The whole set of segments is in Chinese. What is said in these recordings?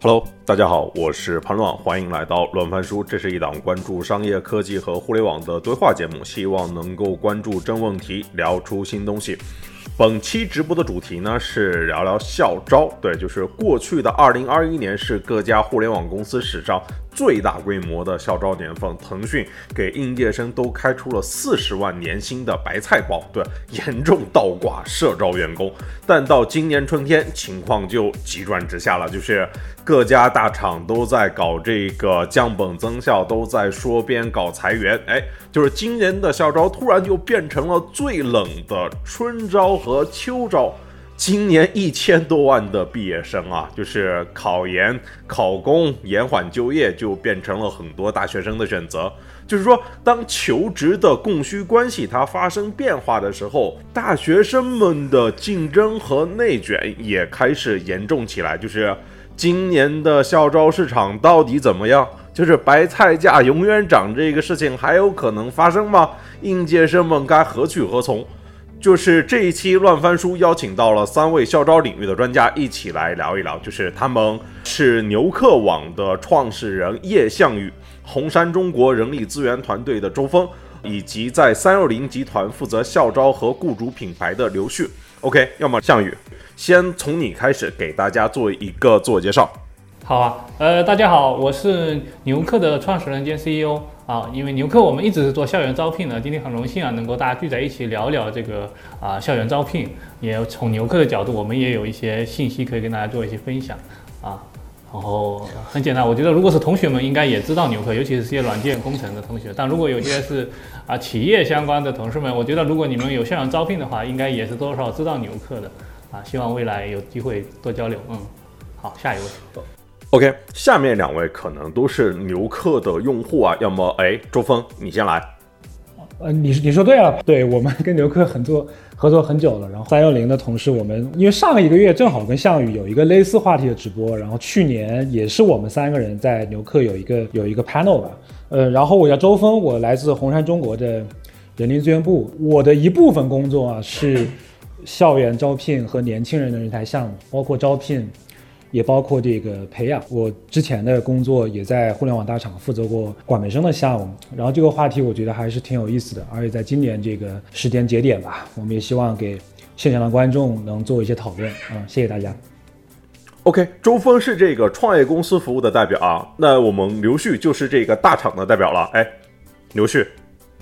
Hello，大家好，我是潘乱，欢迎来到乱翻书。这是一档关注商业科技和互联网的对话节目，希望能够关注真问题，聊出新东西。本期直播的主题呢是聊聊校招，对，就是过去的二零二一年是各家互联网公司史上。最大规模的校招年份，腾讯给应届生都开出了四十万年薪的白菜包，对，严重倒挂社招员工。但到今年春天，情况就急转直下了，就是各家大厂都在搞这个降本增效，都在说边搞裁员。哎，就是今年的校招突然就变成了最冷的春招和秋招。今年一千多万的毕业生啊，就是考研、考公、延缓就业，就变成了很多大学生的选择。就是说，当求职的供需关系它发生变化的时候，大学生们的竞争和内卷也开始严重起来。就是今年的校招市场到底怎么样？就是白菜价永远涨这个事情还有可能发生吗？应届生们该何去何从？就是这一期乱翻书邀请到了三位校招领域的专家一起来聊一聊，就是他们是牛客网的创始人叶向宇，红杉中国人力资源团队的周峰，以及在三六零集团负责校招和雇主品牌的刘旭。OK，要么向宇先从你开始给大家做一个自我介绍。好啊，呃，大家好，我是牛客的创始人兼 CEO。啊，因为牛客我们一直是做校园招聘的，今天很荣幸啊，能够大家聚在一起聊聊这个啊校园招聘，也从牛客的角度，我们也有一些信息可以跟大家做一些分享啊。然后很简单，我觉得如果是同学们应该也知道牛客，尤其是些软件工程的同学，但如果有些是啊企业相关的同事们，我觉得如果你们有校园招聘的话，应该也是多少知道牛客的啊。希望未来有机会多交流，嗯，好，下一位。OK，下面两位可能都是牛客的用户啊，要么哎，周峰你先来。呃，你你说对了，对我们跟牛客很多合作很久了，然后三六零的同事，我们因为上一个月正好跟项羽有一个类似话题的直播，然后去年也是我们三个人在牛客有一个有一个 panel 吧，呃，然后我叫周峰，我来自红杉中国的人力资源部，我的一部分工作啊是校园招聘和年轻人的人才项目，包括招聘。也包括这个培养。我之前的工作也在互联网大厂负责过管培生的项目，然后这个话题我觉得还是挺有意思的。而且在今年这个时间节点吧，我们也希望给现场的观众能做一些讨论。嗯，谢谢大家。OK，周峰是这个创业公司服务的代表啊，那我们刘旭就是这个大厂的代表了。哎，刘旭。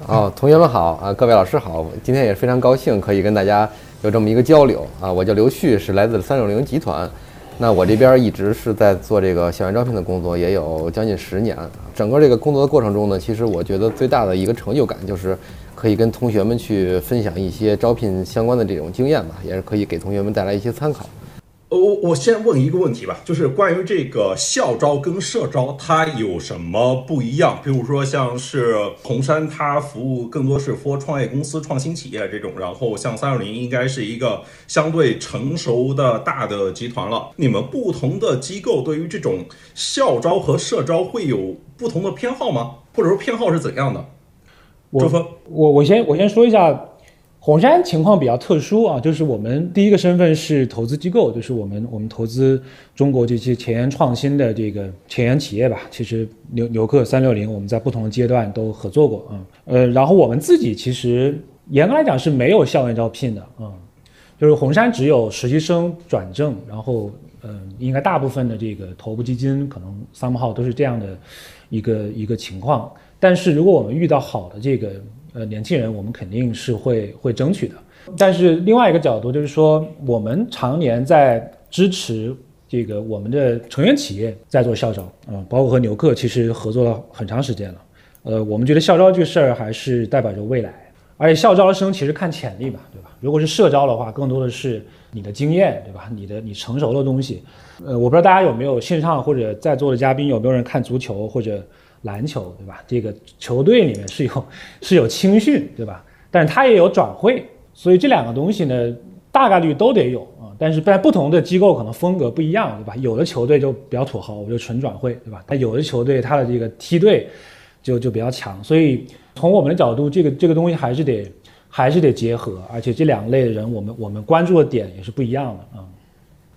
哦，同学们好啊，各位老师好，今天也非常高兴可以跟大家有这么一个交流啊。我叫刘旭，是来自三六零集团。那我这边一直是在做这个校园招聘的工作，也有将近十年。整个这个工作的过程中呢，其实我觉得最大的一个成就感就是可以跟同学们去分享一些招聘相关的这种经验吧，也是可以给同学们带来一些参考。我我先问一个问题吧，就是关于这个校招跟社招它有什么不一样？比如说像是红杉，它服务更多是 for 创业公司、创新企业这种，然后像三六零应该是一个相对成熟的大的集团了。你们不同的机构对于这种校招和社招会有不同的偏好吗？或者说偏好是怎样的？周峰，我我先我先说一下。红杉情况比较特殊啊，就是我们第一个身份是投资机构，就是我们我们投资中国这些前沿创新的这个前沿企业吧。其实牛牛客三六零，我们在不同的阶段都合作过啊。呃，然后我们自己其实严格来讲是没有校园招聘的啊，就是红杉只有实习生转正，然后嗯，应该大部分的这个头部基金可能三号都是这样的一个一个情况。但是如果我们遇到好的这个。呃，年轻人我们肯定是会会争取的，但是另外一个角度就是说，我们常年在支持这个我们的成员企业在做校招，啊，包括和牛客其实合作了很长时间了。呃，我们觉得校招这事儿还是代表着未来，而且校招生其实看潜力吧，对吧？如果是社招的话，更多的是你的经验，对吧？你的你成熟的东西。呃，我不知道大家有没有线上或者在座的嘉宾有没有人看足球或者。篮球对吧？这个球队里面是有是有青训对吧？但是它也有转会，所以这两个东西呢，大概率都得有啊。但是在不同的机构可能风格不一样对吧？有的球队就比较土豪，我就纯转会对吧？但有的球队它的这个梯队就就比较强，所以从我们的角度，这个这个东西还是得还是得结合，而且这两类人，我们我们关注的点也是不一样的啊。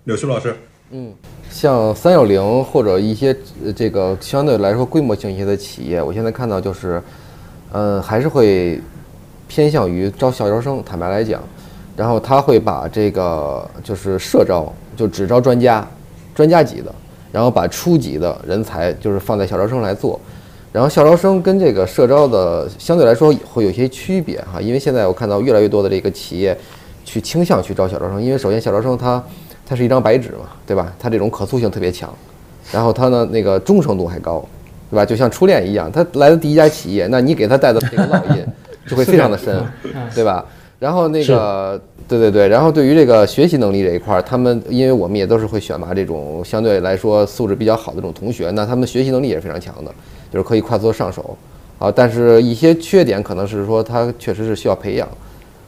柳旭老师，嗯，像三六零或者一些这个相对来说规模性一些的企业，我现在看到就是，呃，还是会偏向于招校招生。坦白来讲，然后他会把这个就是社招，就只招专家、专家级的，然后把初级的人才就是放在校招生来做。然后校招生跟这个社招的相对来说会有些区别哈，因为现在我看到越来越多的这个企业去倾向去招校招生，因为首先校招生他。它是一张白纸嘛，对吧？它这种可塑性特别强，然后它呢那个忠诚度还高，对吧？就像初恋一样，他来的第一家企业，那你给他带的这个烙印就会非常的深，对吧？然后那个，对对对，然后对于这个学习能力这一块儿，他们因为我们也都是会选拔这种相对来说素质比较好的这种同学，那他们学习能力也是非常强的，就是可以快速上手啊。但是一些缺点可能是说他确实是需要培养。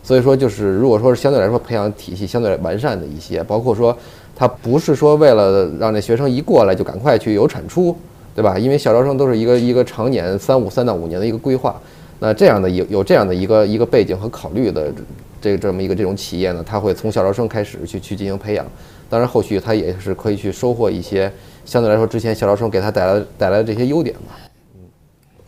所以说，就是如果说是相对来说培养体系相对完善的一些，包括说，他不是说为了让这学生一过来就赶快去有产出，对吧？因为小招生都是一个一个常年三五三到五年的一个规划，那这样的有有这样的一个一个背景和考虑的这这么一个这种企业呢，他会从小招生开始去去进行培养，当然后续他也是可以去收获一些相对来说之前小招生给他带来带来的这些优点吧。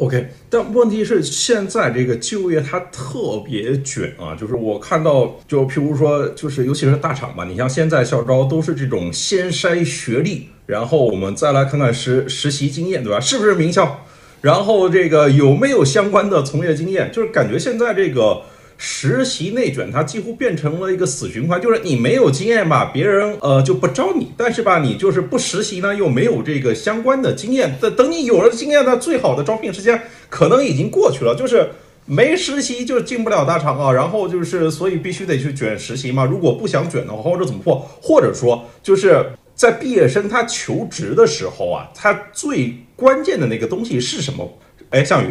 OK，但问题是现在这个就业它特别卷啊，就是我看到，就譬如说，就是尤其是大厂吧，你像现在校招都是这种先筛学历，然后我们再来看看实实习经验，对吧？是不是名校？然后这个有没有相关的从业经验？就是感觉现在这个。实习内卷，它几乎变成了一个死循环，就是你没有经验吧，别人呃就不招你；但是吧，你就是不实习呢，又没有这个相关的经验。等等你有了经验呢，最好的招聘时间可能已经过去了，就是没实习就进不了大厂啊。然后就是所以必须得去卷实习嘛。如果不想卷的话，或者怎么破，或者说就是在毕业生他求职的时候啊，他最关键的那个东西是什么？哎，项羽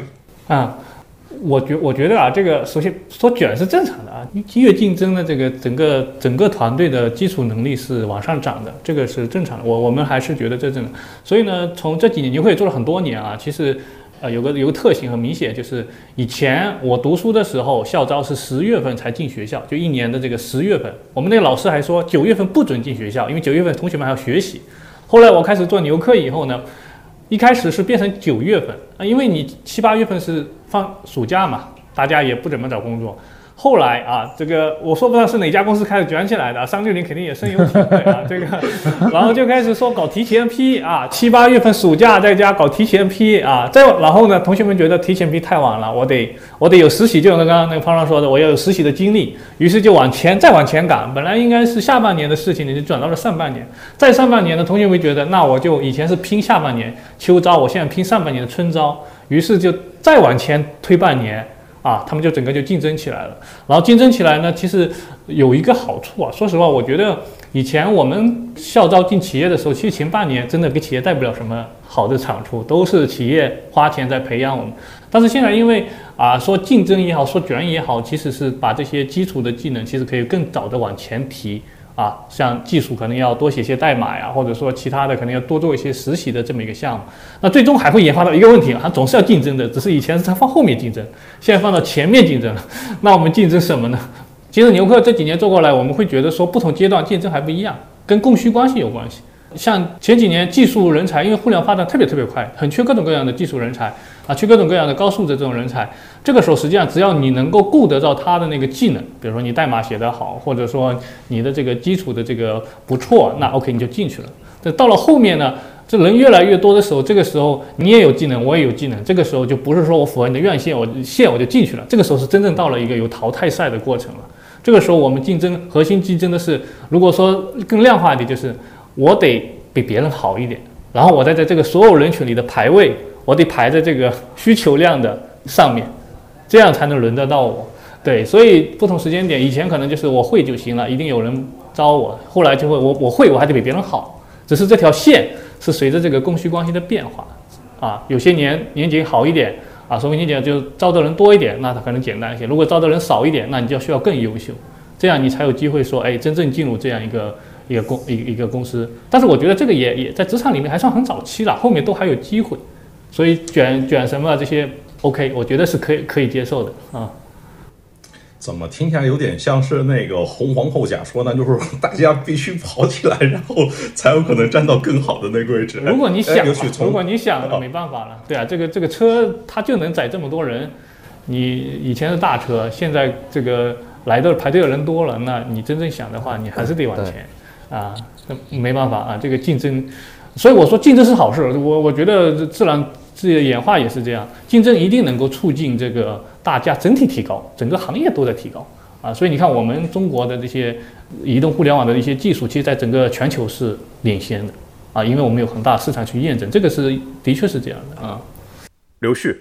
啊。我觉我觉得啊，这个首先说卷是正常的啊，越竞争的这个整个整个团队的基础能力是往上涨的，这个是正常的。我我们还是觉得这正常。所以呢，从这几年牛会做了很多年啊，其实呃有个有个特性很明显，就是以前我读书的时候，校招是十月份才进学校，就一年的这个十月份，我们那个老师还说九月份不准进学校，因为九月份同学们还要学习。后来我开始做牛课以后呢。一开始是变成九月份啊，因为你七八月份是放暑假嘛，大家也不怎么找工作。后来啊，这个我说不知道是哪家公司开始卷起来的，三六零肯定也深有体会啊。这个，然后就开始说搞提前批啊，七八月份暑假在家搞提前批啊。再然后呢，同学们觉得提前批太晚了，我得我得有实习，就像刚刚那个方老说的，我要有实习的经历，于是就往前再往前赶。本来应该是下半年的事情，你就转到了上半年。再上半年的同学们觉得，那我就以前是拼下半年秋招，我现在拼上半年的春招，于是就再往前推半年。啊，他们就整个就竞争起来了，然后竞争起来呢，其实有一个好处啊。说实话，我觉得以前我们校招进企业的时候，其实前半年真的给企业带不了什么好的产出，都是企业花钱在培养我们。但是现在因为啊，说竞争也好，说卷也好，其实是把这些基础的技能，其实可以更早的往前提。啊，像技术可能要多写些代码呀，或者说其他的可能要多做一些实习的这么一个项目。那最终还会研发到一个问题啊，它总是要竞争的，只是以前是它放后面竞争，现在放到前面竞争了。那我们竞争什么呢？其实牛客这几年做过来，我们会觉得说不同阶段竞争还不一样，跟供需关系有关系。像前几年技术人才，因为互联网发展特别特别快，很缺各种各样的技术人才啊，去各种各样的高素质这种人才。这个时候实际上只要你能够顾得到他的那个技能，比如说你代码写得好，或者说你的这个基础的这个不错，那 OK 你就进去了。这到了后面呢，这人越来越多的时候，这个时候你也有技能，我也有技能，这个时候就不是说我符合你的院线，我线我就进去了。这个时候是真正到了一个有淘汰赛的过程了。这个时候我们竞争核心竞争的是，如果说更量化一点，就是。我得比别人好一点，然后我再在这个所有人群里的排位，我得排在这个需求量的上面，这样才能轮得到我。对，所以不同时间点，以前可能就是我会就行了，一定有人招我。后来就会我我会我还得比别人好，只是这条线是随着这个供需关系的变化啊。有些年年景好一点啊，说明年景就招的人多一点，那它可能简单一些。如果招的人少一点，那你就要需要更优秀，这样你才有机会说，哎，真正进入这样一个。一个公一一个公司，但是我觉得这个也也在职场里面还算很早期了，后面都还有机会，所以卷卷什么这些，OK，我觉得是可以可以接受的啊。怎么听起来有点像是那个红皇后假说呢？就是大家必须跑起来，然后才有可能站到更好的那个位置。如果你想如果你想了，没办法了。对啊，这个这个车它就能载这么多人，你以前是大车，现在这个来的排队的人多了，那你真正想的话，你还是得往前啊，那没办法啊，这个竞争，所以我说竞争是好事。我我觉得自然自己的演化也是这样，竞争一定能够促进这个大家整体提高，整个行业都在提高啊。所以你看，我们中国的这些移动互联网的一些技术，其实在整个全球是领先的。啊，因为我们有很大市场去验证，这个是的确是这样的啊。刘旭，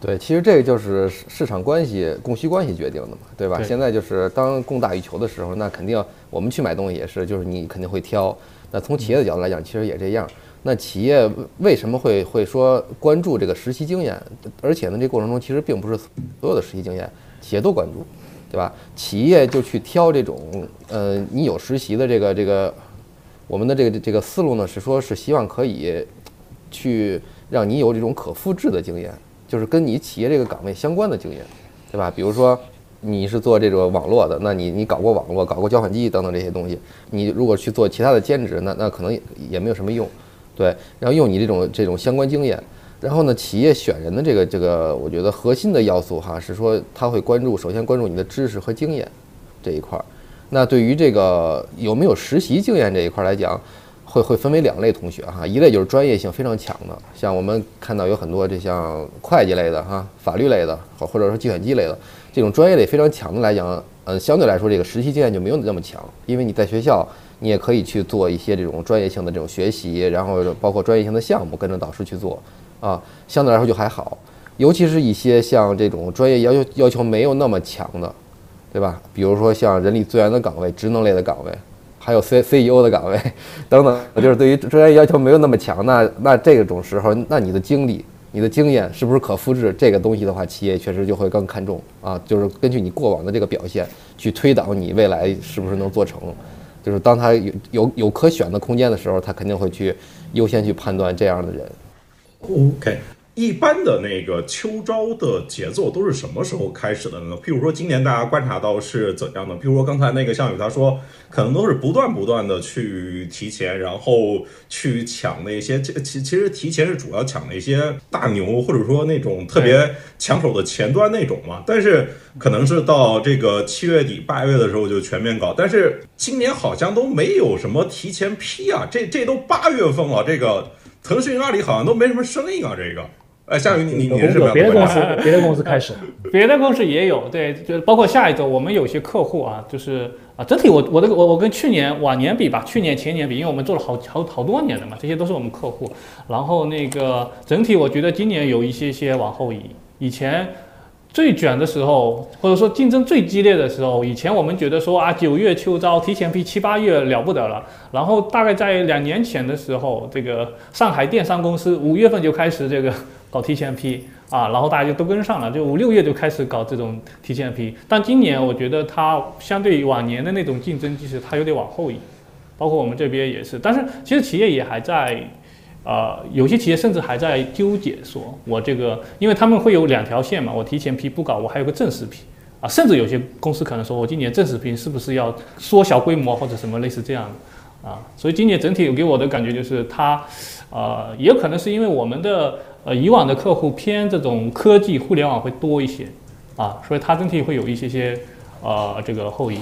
对，其实这个就是市市场关系、供需关系决定的嘛，对吧？对现在就是当供大于求的时候，那肯定我们去买东西也是，就是你肯定会挑。那从企业的角度来讲，其实也这样。那企业为什么会会说关注这个实习经验？而且呢，这过程中其实并不是所有的实习经验企业都关注，对吧？企业就去挑这种，呃，你有实习的这个这个，我们的这个这个思路呢是说是希望可以去让你有这种可复制的经验，就是跟你企业这个岗位相关的经验，对吧？比如说你是做这个网络的，那你你搞过网络，搞过交换机等等这些东西，你如果去做其他的兼职，那那可能也也没有什么用，对。然后用你这种这种相关经验，然后呢，企业选人的这个这个，我觉得核心的要素哈是说他会关注，首先关注你的知识和经验这一块儿。那对于这个有没有实习经验这一块来讲，会会分为两类同学哈，一类就是专业性非常强的，像我们看到有很多这像会计类的哈、法律类的，或或者说计算机类的这种专业类非常强的来讲，呃，相对来说这个实习经验就没有那么强，因为你在学校你也可以去做一些这种专业性的这种学习，然后包括专业性的项目跟着导师去做啊，相对来说就还好，尤其是一些像这种专业要求要求没有那么强的，对吧？比如说像人力资源的岗位、职能类的岗位。还有 C CEO 的岗位等等，就是对于专业要求没有那么强，那那这种时候，那你的经历、你的经验是不是可复制？这个东西的话，企业确实就会更看重啊，就是根据你过往的这个表现去推导你未来是不是能做成。就是当他有有有可选的空间的时候，他肯定会去优先去判断这样的人。OK，一般的那个秋招的节奏都是什么时候开始的呢？譬如说今年大家观察到是怎样的？譬如说刚才那个项羽他说，可能都是不断不断的去提前，然后去抢那些，这其其实提前是主要抢那些大牛，或者说那种特别抢手的前端那种嘛。但是可能是到这个七月底八月的时候就全面搞，但是今年好像都没有什么提前批啊，这这都八月份了，这个腾讯、阿里好像都没什么声音啊，这个。哎，夏雨，你你你是别的公司？别的公司开始了，别的公司也有，对，就包括下一周我们有些客户啊，就是啊，整体我我的我我跟去年往年比吧，去年前年比，因为我们做了好好好多年了嘛，这些都是我们客户。然后那个整体我觉得今年有一些些往后移，以前最卷的时候，或者说竞争最激烈的时候，以前我们觉得说啊，九月秋招提前批七八月了不得了，然后大概在两年前的时候，这个上海电商公司五月份就开始这个搞提前批。啊，然后大家就都跟上了，就五六月就开始搞这种提前批。但今年我觉得它相对于往年的那种竞争其实，它有点往后移，包括我们这边也是。但是其实企业也还在，呃，有些企业甚至还在纠结，说我这个，因为他们会有两条线嘛，我提前批不搞，我还有个正式批。啊，甚至有些公司可能说，我今年正式批是不是要缩小规模或者什么类似这样的啊？所以今年整体给我的感觉就是它，呃，也可能是因为我们的呃以往的客户偏这种科技互联网会多一些啊，所以它整体会有一些些呃这个后遗。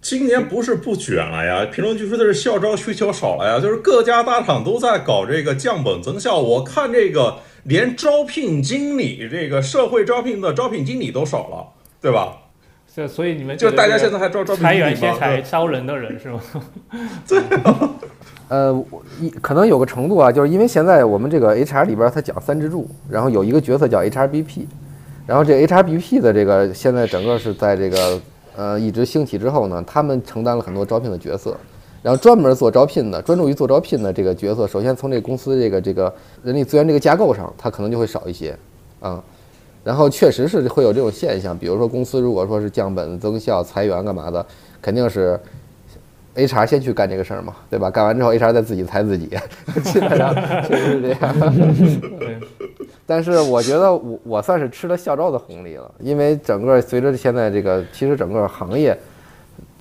今年不是不卷了呀，评论区说的是校招需求少了呀，就是各家大厂都在搞这个降本增效。我看这个连招聘经理，这个社会招聘的招聘经理都少了，对吧？这所以你们就大家现在还招招聘裁经理吗？员先裁招人的人是吗？呃，一可能有个程度啊，就是因为现在我们这个 HR 里边儿它讲三支柱，然后有一个角色叫 HRBP，然后这 HRBP 的这个现在整个是在这个呃一直兴起之后呢，他们承担了很多招聘的角色，然后专门做招聘的，专注于做招聘的这个角色，首先从这公司这个这个人力资源这个架构上，它可能就会少一些啊。然后确实是会有这种现象，比如说公司如果说是降本增效、裁员干嘛的，肯定是 HR 先去干这个事儿嘛，对吧？干完之后，HR 再自己裁自己，基本上确实是这样。但是我觉得我我算是吃了校招的红利了，因为整个随着现在这个，其实整个行业，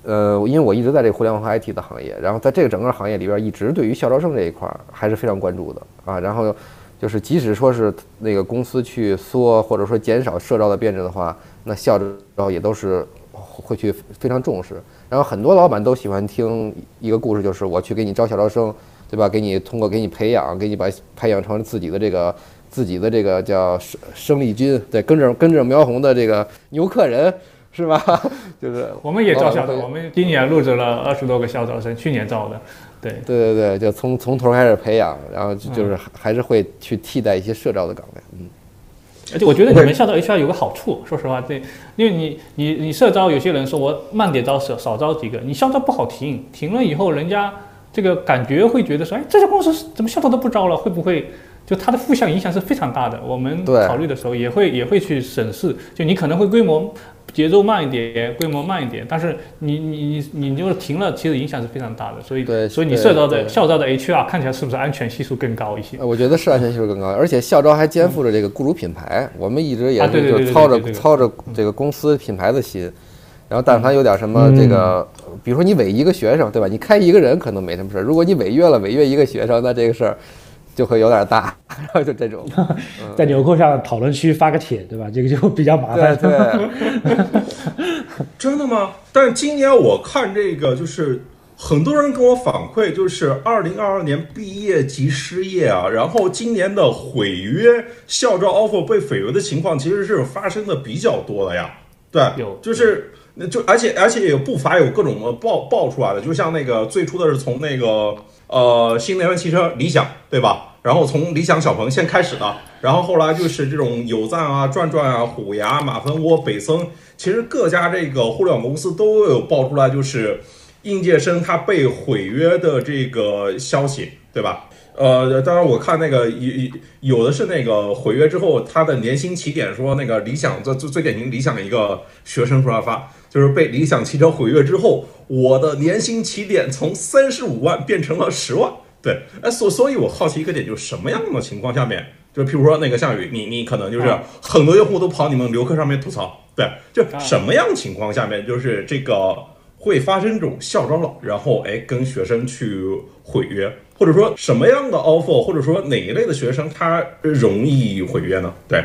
呃，因为我一直在这个互联网和 IT 的行业，然后在这个整个行业里边，一直对于校招生这一块儿还是非常关注的啊。然后就是即使说是那个公司去缩或者说减少社招的编制的话，那校招也都是会去非常重视。然后很多老板都喜欢听一个故事，就是我去给你招小招生，对吧？给你通过给你培养，给你把培养成自己的这个。自己的这个叫生生力军，对，跟着跟着苗红的这个牛客人是吧？就是我们也招校的，我们今年录制了二十多个校招生，去年招的，对，对对对，就从从头开始培养，然后就是还是会去替代一些社招的岗位，嗯。而且我觉得你们校招 HR 有个好处，说实话，对，因为你你你社招，有些人说我慢点招少少招几个，你校招不好停，停了以后人家这个感觉会觉得说，哎，这家公司怎么校招都不招了，会不会？就它的负向影响是非常大的，我们考虑的时候也会也会去审视。就你可能会规模节奏慢一点，规模慢一点，但是你你你你就是停了，其实影响是非常大的。所以所以你社招的校招的 HR 看起来是不是安全系数更高一些？我觉得是安全系数更高，而且校招还肩负着这个雇主品牌，我们一直也是就操着操着这个公司品牌的心，然后但凡有点什么这个，比如说你违一个学生，对吧？你开一个人可能没什么事儿，如果你违约了，违约一个学生，那这个事儿。就会有点大，然后就这种，在纽扣上讨论区发个帖，对吧？这个就比较麻烦。对，真的吗？但今年我看这个，就是很多人跟我反馈，就是二零二二年毕业即失业啊，然后今年的毁约校招 offer 被毁约的情况，其实是发生的比较多的呀。对，有，就是那就而且而且也不乏有各种爆爆出来的，就像那个最初的是从那个。呃，新能源汽车理想，对吧？然后从理想小鹏先开始的，然后后来就是这种有赞啊、转转啊、虎牙、马蜂窝、北森，其实各家这个互联网公司都有爆出来，就是应届生他被毁约的这个消息，对吧？呃，当然我看那个有有的是那个毁约之后，他的年薪起点说那个理想最最最典型理想的一个学生出来发。就是被理想汽车毁约之后，我的年薪起点从三十五万变成了十万。对，哎，所所以，我好奇一个点，就是什么样的情况下面，就譬如说那个项羽，你你可能就是很多用户都跑你们留客上面吐槽，对，就什么样情况下面，就是这个会发生这种校招了，然后哎跟学生去毁约，或者说什么样的 offer，或者说哪一类的学生他容易毁约呢？对，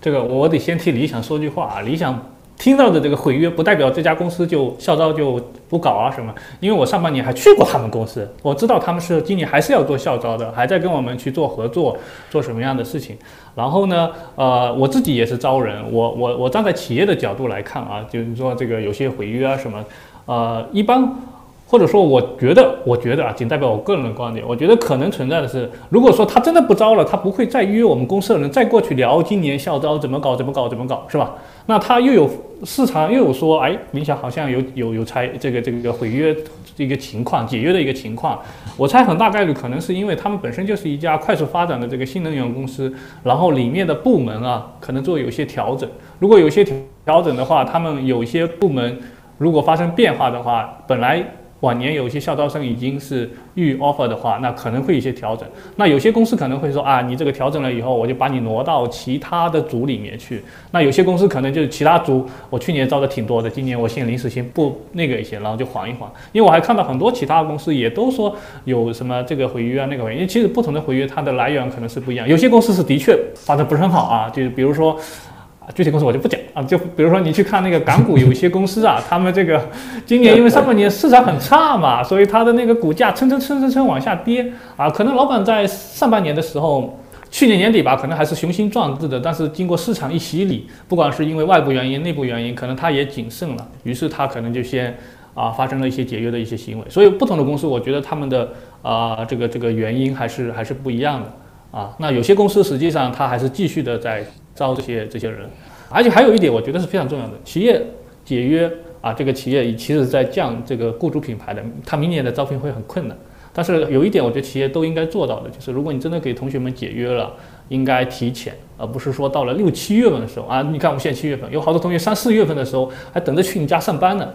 这个我得先替理想说句话啊，理想。听到的这个毁约，不代表这家公司就校招就不搞啊什么？因为我上半年还去过他们公司，我知道他们是今年还是要做校招的，还在跟我们去做合作，做什么样的事情。然后呢，呃，我自己也是招人，我我我站在企业的角度来看啊，就是说这个有些毁约啊什么，呃，一般。或者说，我觉得，我觉得啊，仅代表我个人的观点。我觉得可能存在的是，如果说他真的不招了，他不会再约我们公司的人再过去聊今年校招怎么搞，怎么搞，怎么搞，是吧？那他又有市场，又有说，哎，明显好像有有有拆这个这个毁约一个情况，解约的一个情况。我猜很大概率可能是因为他们本身就是一家快速发展的这个新能源公司，然后里面的部门啊，可能做有些调整。如果有些调整的话，他们有些部门如果发生变化的话，本来。往年有些校招生已经是预 offer 的话，那可能会一些调整。那有些公司可能会说啊，你这个调整了以后，我就把你挪到其他的组里面去。那有些公司可能就是其他组，我去年招的挺多的，今年我先临时先不那个一些，然后就缓一缓。因为我还看到很多其他公司也都说有什么这个毁约啊那个毁约，因为其实不同的毁约它的来源可能是不一样。有些公司是的确发展不是很好啊，就是比如说。具体公司我就不讲啊，就比如说你去看那个港股有一些公司啊，他们这个今年因为上半年市场很差嘛，所以它的那个股价蹭蹭蹭蹭蹭往下跌啊。可能老板在上半年的时候，去年年底吧，可能还是雄心壮志的，但是经过市场一洗礼，不管是因为外部原因、内部原因，可能他也谨慎了，于是他可能就先啊发生了一些解约的一些行为。所以不同的公司，我觉得他们的啊这个这个原因还是还是不一样的啊。那有些公司实际上它还是继续的在。招这些这些人，而且还有一点，我觉得是非常重要的。企业解约啊，这个企业其实在降这个雇主品牌的，他明年的招聘会很困难。但是有一点，我觉得企业都应该做到的，就是如果你真的给同学们解约了，应该提前，而不是说到了六七月份的时候啊。你看我们现在七月份，有好多同学三四月份的时候还等着去你家上班呢。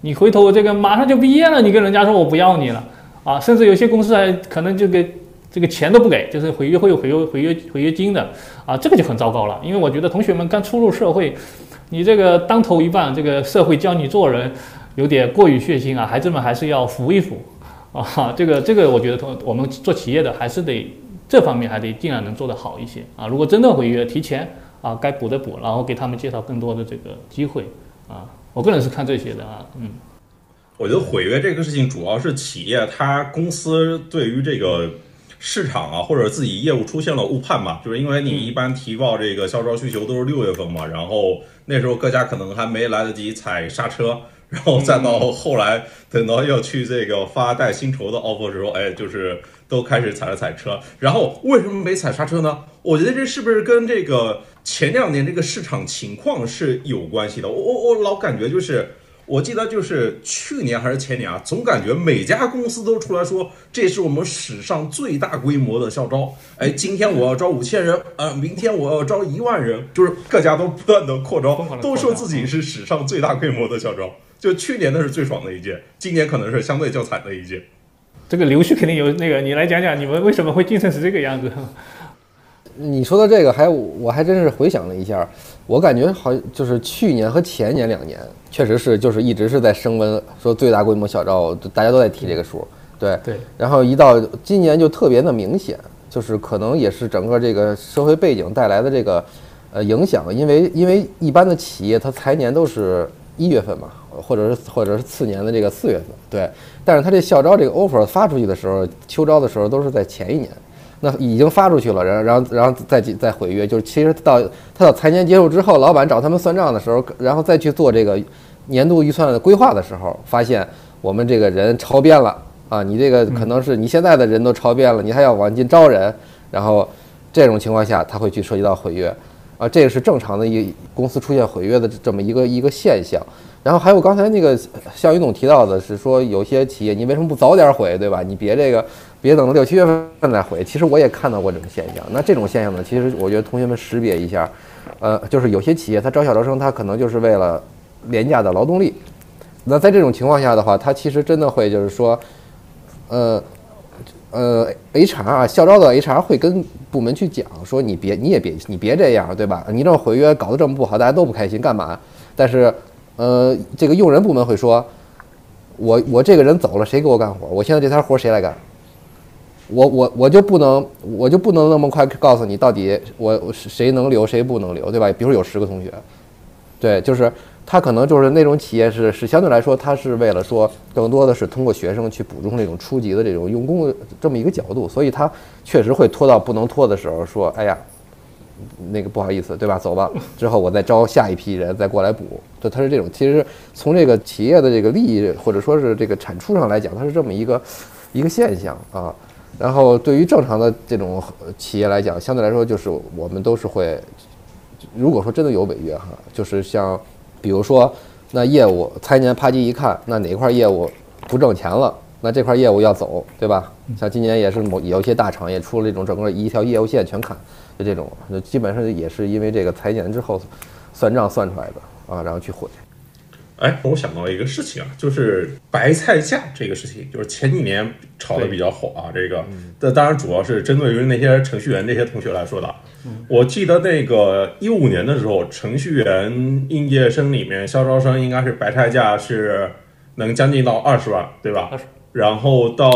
你回头这个马上就毕业了，你跟人家说我不要你了啊，甚至有些公司还可能就给。这个钱都不给，就是毁约会有毁约毁约毁约金的啊，这个就很糟糕了。因为我觉得同学们刚初入社会，你这个当头一棒，这个社会教你做人有点过于血腥啊，孩子们还是要服一服啊。这个这个，我觉得同我们做企业的还是得这方面还得尽量能做得好一些啊。如果真的毁约，提前啊该补的补，然后给他们介绍更多的这个机会啊。我个人是看这些的啊，嗯。我觉得毁约这个事情，主要是企业它公司对于这个市场啊，或者自己业务出现了误判嘛。就是因为你一般提报这个销售需求都是六月份嘛，然后那时候各家可能还没来得及踩刹车，然后再到后来等到要去这个发带薪酬的 offer 时候，哎，就是都开始踩了踩车。然后为什么没踩刹车呢？我觉得这是不是跟这个前两年这个市场情况是有关系的？我我我老感觉就是。我记得就是去年还是前年啊，总感觉每家公司都出来说这是我们史上最大规模的校招。哎，今天我要招五千人，呃，明天我要招一万人，就是各家都不断的扩招，都说自己是史上最大规模的校招。就去年那是最爽的一届，今年可能是相对较惨的一届。这个刘旭肯定有那个，你来讲讲你们为什么会竞争成这个样子？你说的这个，还我还真是回想了一下，我感觉好就是去年和前年两年，确实是就是一直是在升温，说最大规模小招，大家都在提这个数，对对。然后一到今年就特别的明显，就是可能也是整个这个社会背景带来的这个呃影响，因为因为一般的企业它财年都是一月份嘛，或者是或者是次年的这个四月份，对。但是它这校招这个 offer 发出去的时候，秋招的时候都是在前一年。那已经发出去了，然后然后然后再再毁约，就是其实到他到财年结束之后，老板找他们算账的时候，然后再去做这个年度预算的规划的时候，发现我们这个人超编了啊！你这个可能是你现在的人都超编了，你还要往进招人，然后这种情况下，他会去涉及到毁约啊，这个是正常的一公司出现毁约的这么一个一个现象。然后还有刚才那个像于总提到的是说，有些企业你为什么不早点毁，对吧？你别这个。别等到六七月份再回。其实我也看到过这种现象。那这种现象呢，其实我觉得同学们识别一下，呃，就是有些企业它招小招生，它可能就是为了廉价的劳动力。那在这种情况下的话，它其实真的会就是说，呃呃，HR 啊，校招的 HR 会跟部门去讲说，你别你也别你别这样，对吧？你这么毁约搞得这么不好，大家都不开心，干嘛？但是呃，这个用人部门会说，我我这个人走了，谁给我干活？我现在这摊活谁来干？我我我就不能我就不能那么快告诉你到底我谁能留谁不能留，对吧？比如有十个同学，对，就是他可能就是那种企业是是相对来说，他是为了说更多的是通过学生去补充这种初级的这种用功这么一个角度，所以他确实会拖到不能拖的时候说，哎呀，那个不好意思，对吧？走吧，之后我再招下一批人再过来补，就他是这种。其实从这个企业的这个利益或者说是这个产出上来讲，它是这么一个一个现象啊。然后对于正常的这种企业来讲，相对来说就是我们都是会，如果说真的有违约哈，就是像，比如说那业务财年啪叽一看，那哪块业务不挣钱了，那这块业务要走，对吧？像今年也是某有一些大厂也出了这种整个一条业务线全砍，就这种，就基本上也是因为这个财年之后算账算出来的啊，然后去毁。哎，我想到一个事情啊，就是白菜价这个事情，就是前几年炒的比较火啊。这个，这当然主要是针对于那些程序员那些同学来说的。我记得那个一五年的时候，程序员应届生里面校招生应该是白菜价是能将近到二十万，对吧？然后到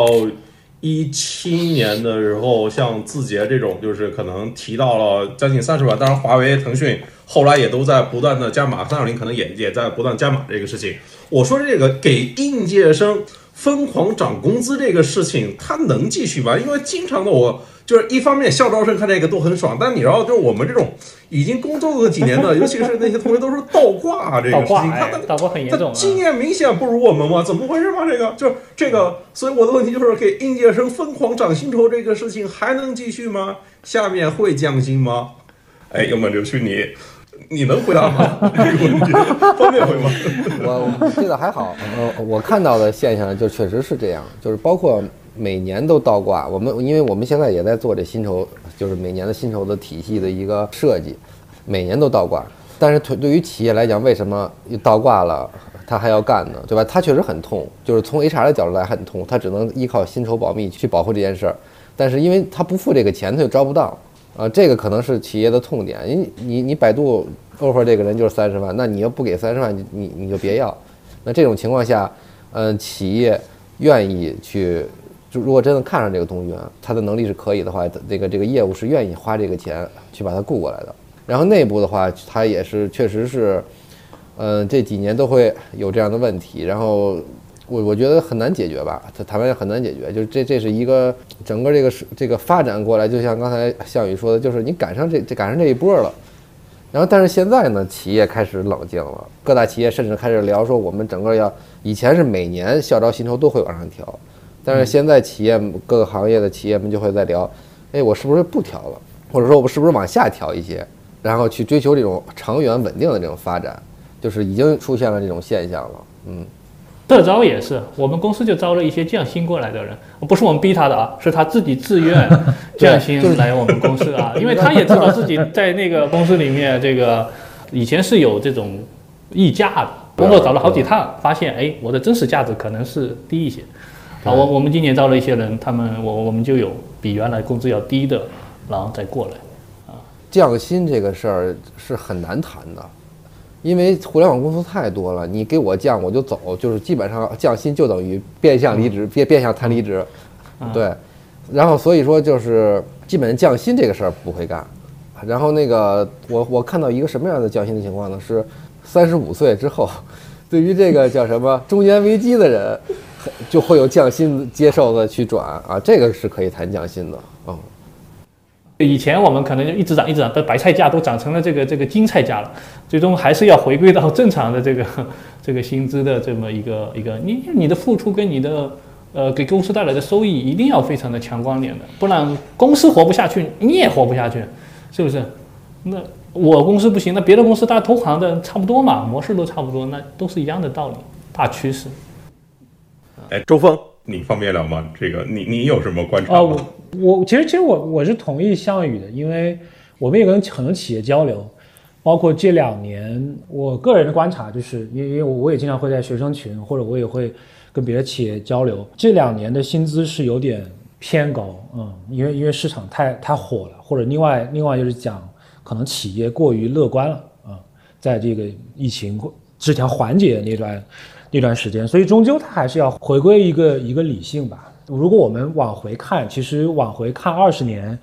一七年的时候，像字节这种，就是可能提到了将近三十万。当然，华为、腾讯。后来也都在不断的加码，三六零可能也也在不断加码这个事情。我说这个给应届生疯狂涨工资这个事情，它能继续吗？因为经常的我就是一方面校招生看这个都很爽，但你知道，就是我们这种已经工作了几年的，尤其是那些同学都是倒挂这个事情，他倒挂很严重，经验明显不如我们吗？怎么回事吗？这个就是这个，所以我的问题就是给应届生疯狂涨薪酬这个事情还能继续吗？下面会降薪吗？哎，要么刘旭你。你能回答吗？这个问题方便回吗？我这个还好，呃，我看到的现象就确实是这样，就是包括每年都倒挂。我们因为我们现在也在做这薪酬，就是每年的薪酬的体系的一个设计，每年都倒挂。但是对对于企业来讲，为什么倒挂了他还要干呢？对吧？他确实很痛，就是从 HR 的角度来很痛，他只能依靠薪酬保密去保护这件事儿。但是因为他不付这个钱，他就招不到，啊，这个可能是企业的痛点。因你你百度 offer 这个人就是三十万，那你要不给三十万，你你你就别要。那这种情况下，嗯，企业愿意去，如果真的看上这个东西，他的能力是可以的话，这个这个业务是愿意花这个钱去把它雇过来的。然后内部的话，他也是确实是，嗯，这几年都会有这样的问题。然后我我觉得很难解决吧，它台湾也很难解决。就是这这是一个整个这个是这个发展过来，就像刚才项羽说的，就是你赶上这这赶上这一波了。然后但是现在呢，企业开始冷静了，各大企业甚至开始聊说，我们整个要以前是每年校招薪酬都会往上调，但是现在企业各个行业的企业们就会在聊，哎，我是不是不调了，或者说我是不是往下调一些？然后去追求这种长远稳定的这种发展，就是已经出现了这种现象了。嗯，特招也是，我们公司就招了一些降薪过来的人，不是我们逼他的啊，是他自己自愿 降薪来我们公司啊，因为他也知道自己在那个公司里面这个以前是有这种溢价的，工作找了好几趟，发现哎，我的真实价值可能是低一些。啊，我我们今年招了一些人，他们我我们就有比原来工资要低的，然后再过来。啊降薪这个事儿是很难谈的，因为互联网公司太多了，你给我降我就走，就是基本上降薪就等于变相离职，变变相谈离职，对。然后所以说就是基本上降薪这个事儿不会干。然后那个我我看到一个什么样的降薪的情况呢？是三十五岁之后，对于这个叫什么中年危机的人，就会有降薪接受的去转啊，这个是可以谈降薪的，嗯。以前我们可能就一直涨，一直涨，但白菜价都涨成了这个这个金菜价了，最终还是要回归到正常的这个 这个薪资的这么一个一个，你你的付出跟你的呃给公司带来的收益一定要非常的强关联的，不然公司活不下去，你也活不下去，是不是？那我公司不行，那别的公司大家投行的差不多嘛，模式都差不多，那都是一样的道理，大趋势。哎，周峰。你方便聊吗？这个你你有什么观察吗？我我其实其实我我是同意项羽的，因为我们也跟很多企业交流，包括这两年我个人的观察，就是因为因为我也经常会在学生群或者我也会跟别的企业交流，这两年的薪资是有点偏高，嗯，因为因为市场太太火了，或者另外另外就是讲可能企业过于乐观了啊，在这个疫情这条缓解那段。一段时间，所以终究它还是要回归一个一个理性吧。如果我们往回看，其实往回看二十年，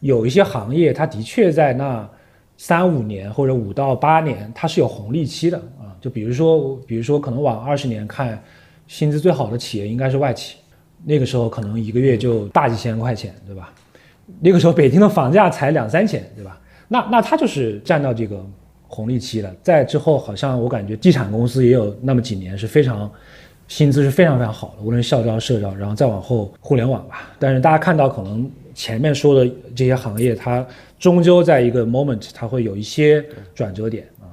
有一些行业它的确在那三五年或者五到八年，它是有红利期的啊。就比如说，比如说可能往二十年看，薪资最好的企业应该是外企，那个时候可能一个月就大几千块钱，对吧？那个时候北京的房价才两三千，对吧？那那它就是占到这个。红利期了，在之后好像我感觉地产公司也有那么几年是非常薪资是非常非常好的，无论校招、社招，然后再往后互联网吧。但是大家看到可能前面说的这些行业，它终究在一个 moment 它会有一些转折点啊。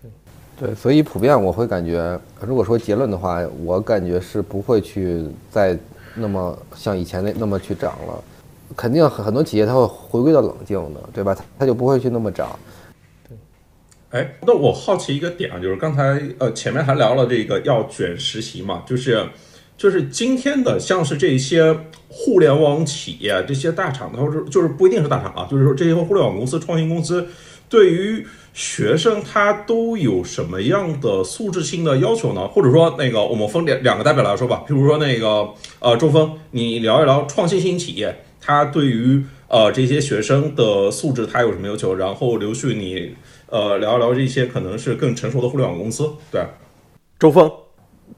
对对，所以普遍我会感觉，如果说结论的话，我感觉是不会去再那么像以前那那么去涨了，肯定很很多企业它会回归到冷静的，对吧？它它就不会去那么涨。哎，那我好奇一个点啊，就是刚才呃前面还聊了这个要卷实习嘛，就是就是今天的像是这些互联网企业这些大厂，他说就是不一定是大厂啊，就是说这些互联网公司、创新公司对于学生他都有什么样的素质性的要求呢？或者说那个我们分两两个代表来说吧，比如说那个呃周峰，你聊一聊创新型企业，他对于呃这些学生的素质他有什么要求？然后刘旭你。呃，聊一聊这些可能是更成熟的互联网公司。对，周峰，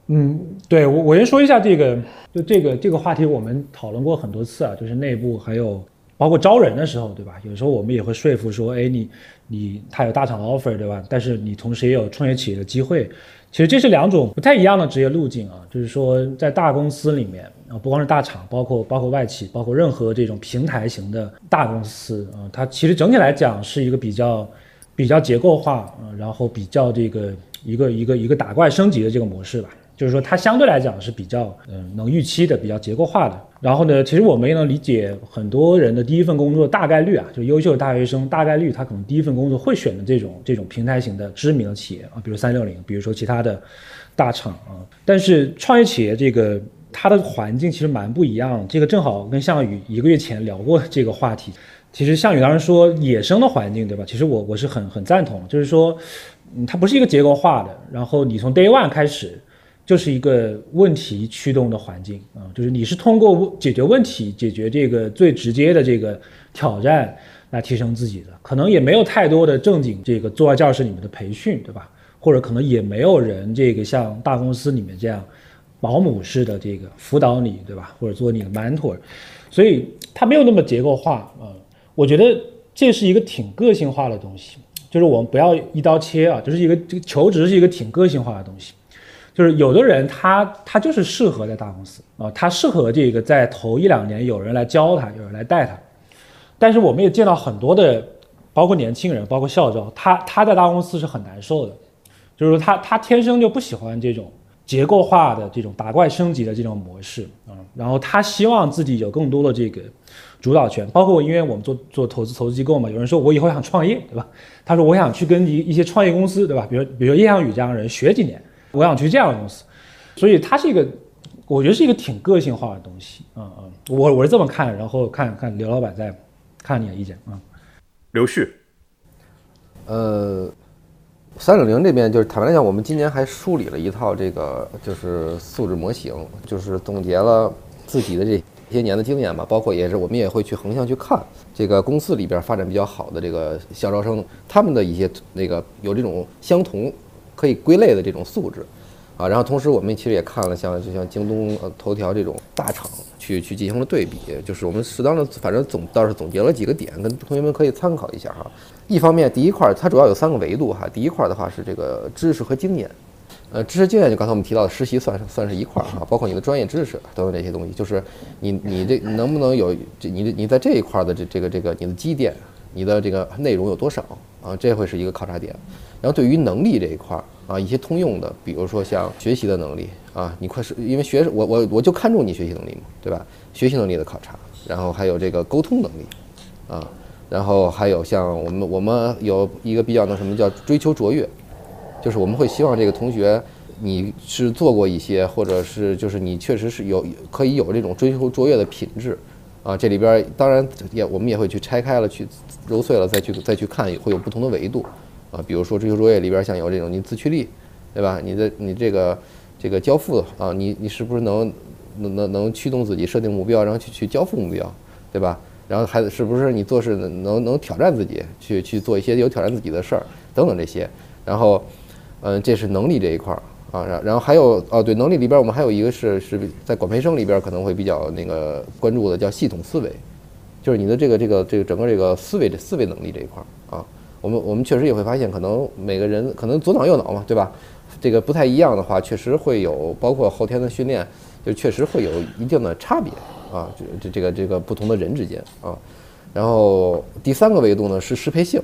嗯，对我我先说一下这个，就这个这个话题我们讨论过很多次啊，就是内部还有包括招人的时候，对吧？有时候我们也会说服说，哎，你你他有大厂 offer，对吧？但是你同时也有创业企业的机会。其实这是两种不太一样的职业路径啊，就是说在大公司里面啊，不光是大厂，包括包括外企，包括任何这种平台型的大公司啊，它其实整体来讲是一个比较。比较结构化啊，然后比较这个一个一个一个打怪升级的这个模式吧，就是说它相对来讲是比较嗯能预期的，比较结构化的。然后呢，其实我们也能理解很多人的第一份工作大概率啊，就优秀的大学生大概率他可能第一份工作会选的这种这种平台型的知名的企业啊，比如三六零，比如说其他的大厂啊。但是创业企业这个它的环境其实蛮不一样。这个正好跟项羽一个月前聊过这个话题。其实项羽当时说野生的环境，对吧？其实我我是很很赞同，就是说，嗯，它不是一个结构化的，然后你从 day one 开始就是一个问题驱动的环境啊，就是你是通过解决问题、解决这个最直接的这个挑战来提升自己的，可能也没有太多的正经这个坐在教室里面的培训，对吧？或者可能也没有人这个像大公司里面这样保姆式的这个辅导你，对吧？或者做你的 mentor，所以它没有那么结构化啊。我觉得这是一个挺个性化的东西，就是我们不要一刀切啊，就是一个这个求职是一个挺个性化的东西，就是有的人他他就是适合在大公司啊，他适合这个在头一两年有人来教他，有人来带他，但是我们也见到很多的，包括年轻人，包括校招，他他在大公司是很难受的，就是说他他天生就不喜欢这种结构化的这种打怪升级的这种模式啊，然后他希望自己有更多的这个。主导权，包括因为我们做做投资投资机构嘛，有人说我以后想创业，对吧？他说我想去跟一一些创业公司，对吧？比如比如叶向宇这样的人学几年，我想去这样的公司，所以它是一个，我觉得是一个挺个性化的东西，嗯嗯，我我是这么看，然后看看刘老板在看你的意见啊。刘旭，呃，三六零这边就是坦白来讲，我们今年还梳理了一套这个就是素质模型，就是总结了自己的这。这些年的经验吧，包括也是我们也会去横向去看这个公司里边发展比较好的这个校招生，他们的一些那个有这种相同可以归类的这种素质啊。然后同时我们其实也看了像就像京东、呃头条这种大厂去去进行了对比，就是我们适当的反正总倒是总结了几个点，跟同学们可以参考一下哈。一方面，第一块它主要有三个维度哈。第一块的话是这个知识和经验。呃，知识经验就刚才我们提到的实习算是算是一块儿哈，包括你的专业知识等等这些东西，就是你你这能不能有这你你在这一块的这这个这个你的积淀，你的这个内容有多少啊？这会是一个考察点。然后对于能力这一块儿啊，一些通用的，比如说像学习的能力啊，你快是因为学我我我就看重你学习能力嘛，对吧？学习能力的考察，然后还有这个沟通能力啊，然后还有像我们我们有一个比较那什么叫追求卓越。就是我们会希望这个同学，你是做过一些，或者是就是你确实是有可以有这种追求卓越的品质，啊，这里边当然也我们也会去拆开了去揉碎了再去再去看，会有不同的维度，啊，比如说追求卓越里边像有这种你自驱力，对吧？你的你这个这个交付啊，你你是不是能能能能驱动自己设定目标，然后去去交付目标，对吧？然后还是不是你做事能能挑战自己，去去做一些有挑战自己的事儿等等这些，然后。嗯，这是能力这一块儿啊，然然后还有哦，对，能力里边我们还有一个是是在管培生里边可能会比较那个关注的，叫系统思维，就是你的这个这个这个整个这个思维的思维能力这一块儿啊，我们我们确实也会发现，可能每个人可能左脑右脑嘛，对吧？这个不太一样的话，确实会有包括后天的训练，就确实会有一定的差别啊，这这这个这个不同的人之间啊，然后第三个维度呢是适配性。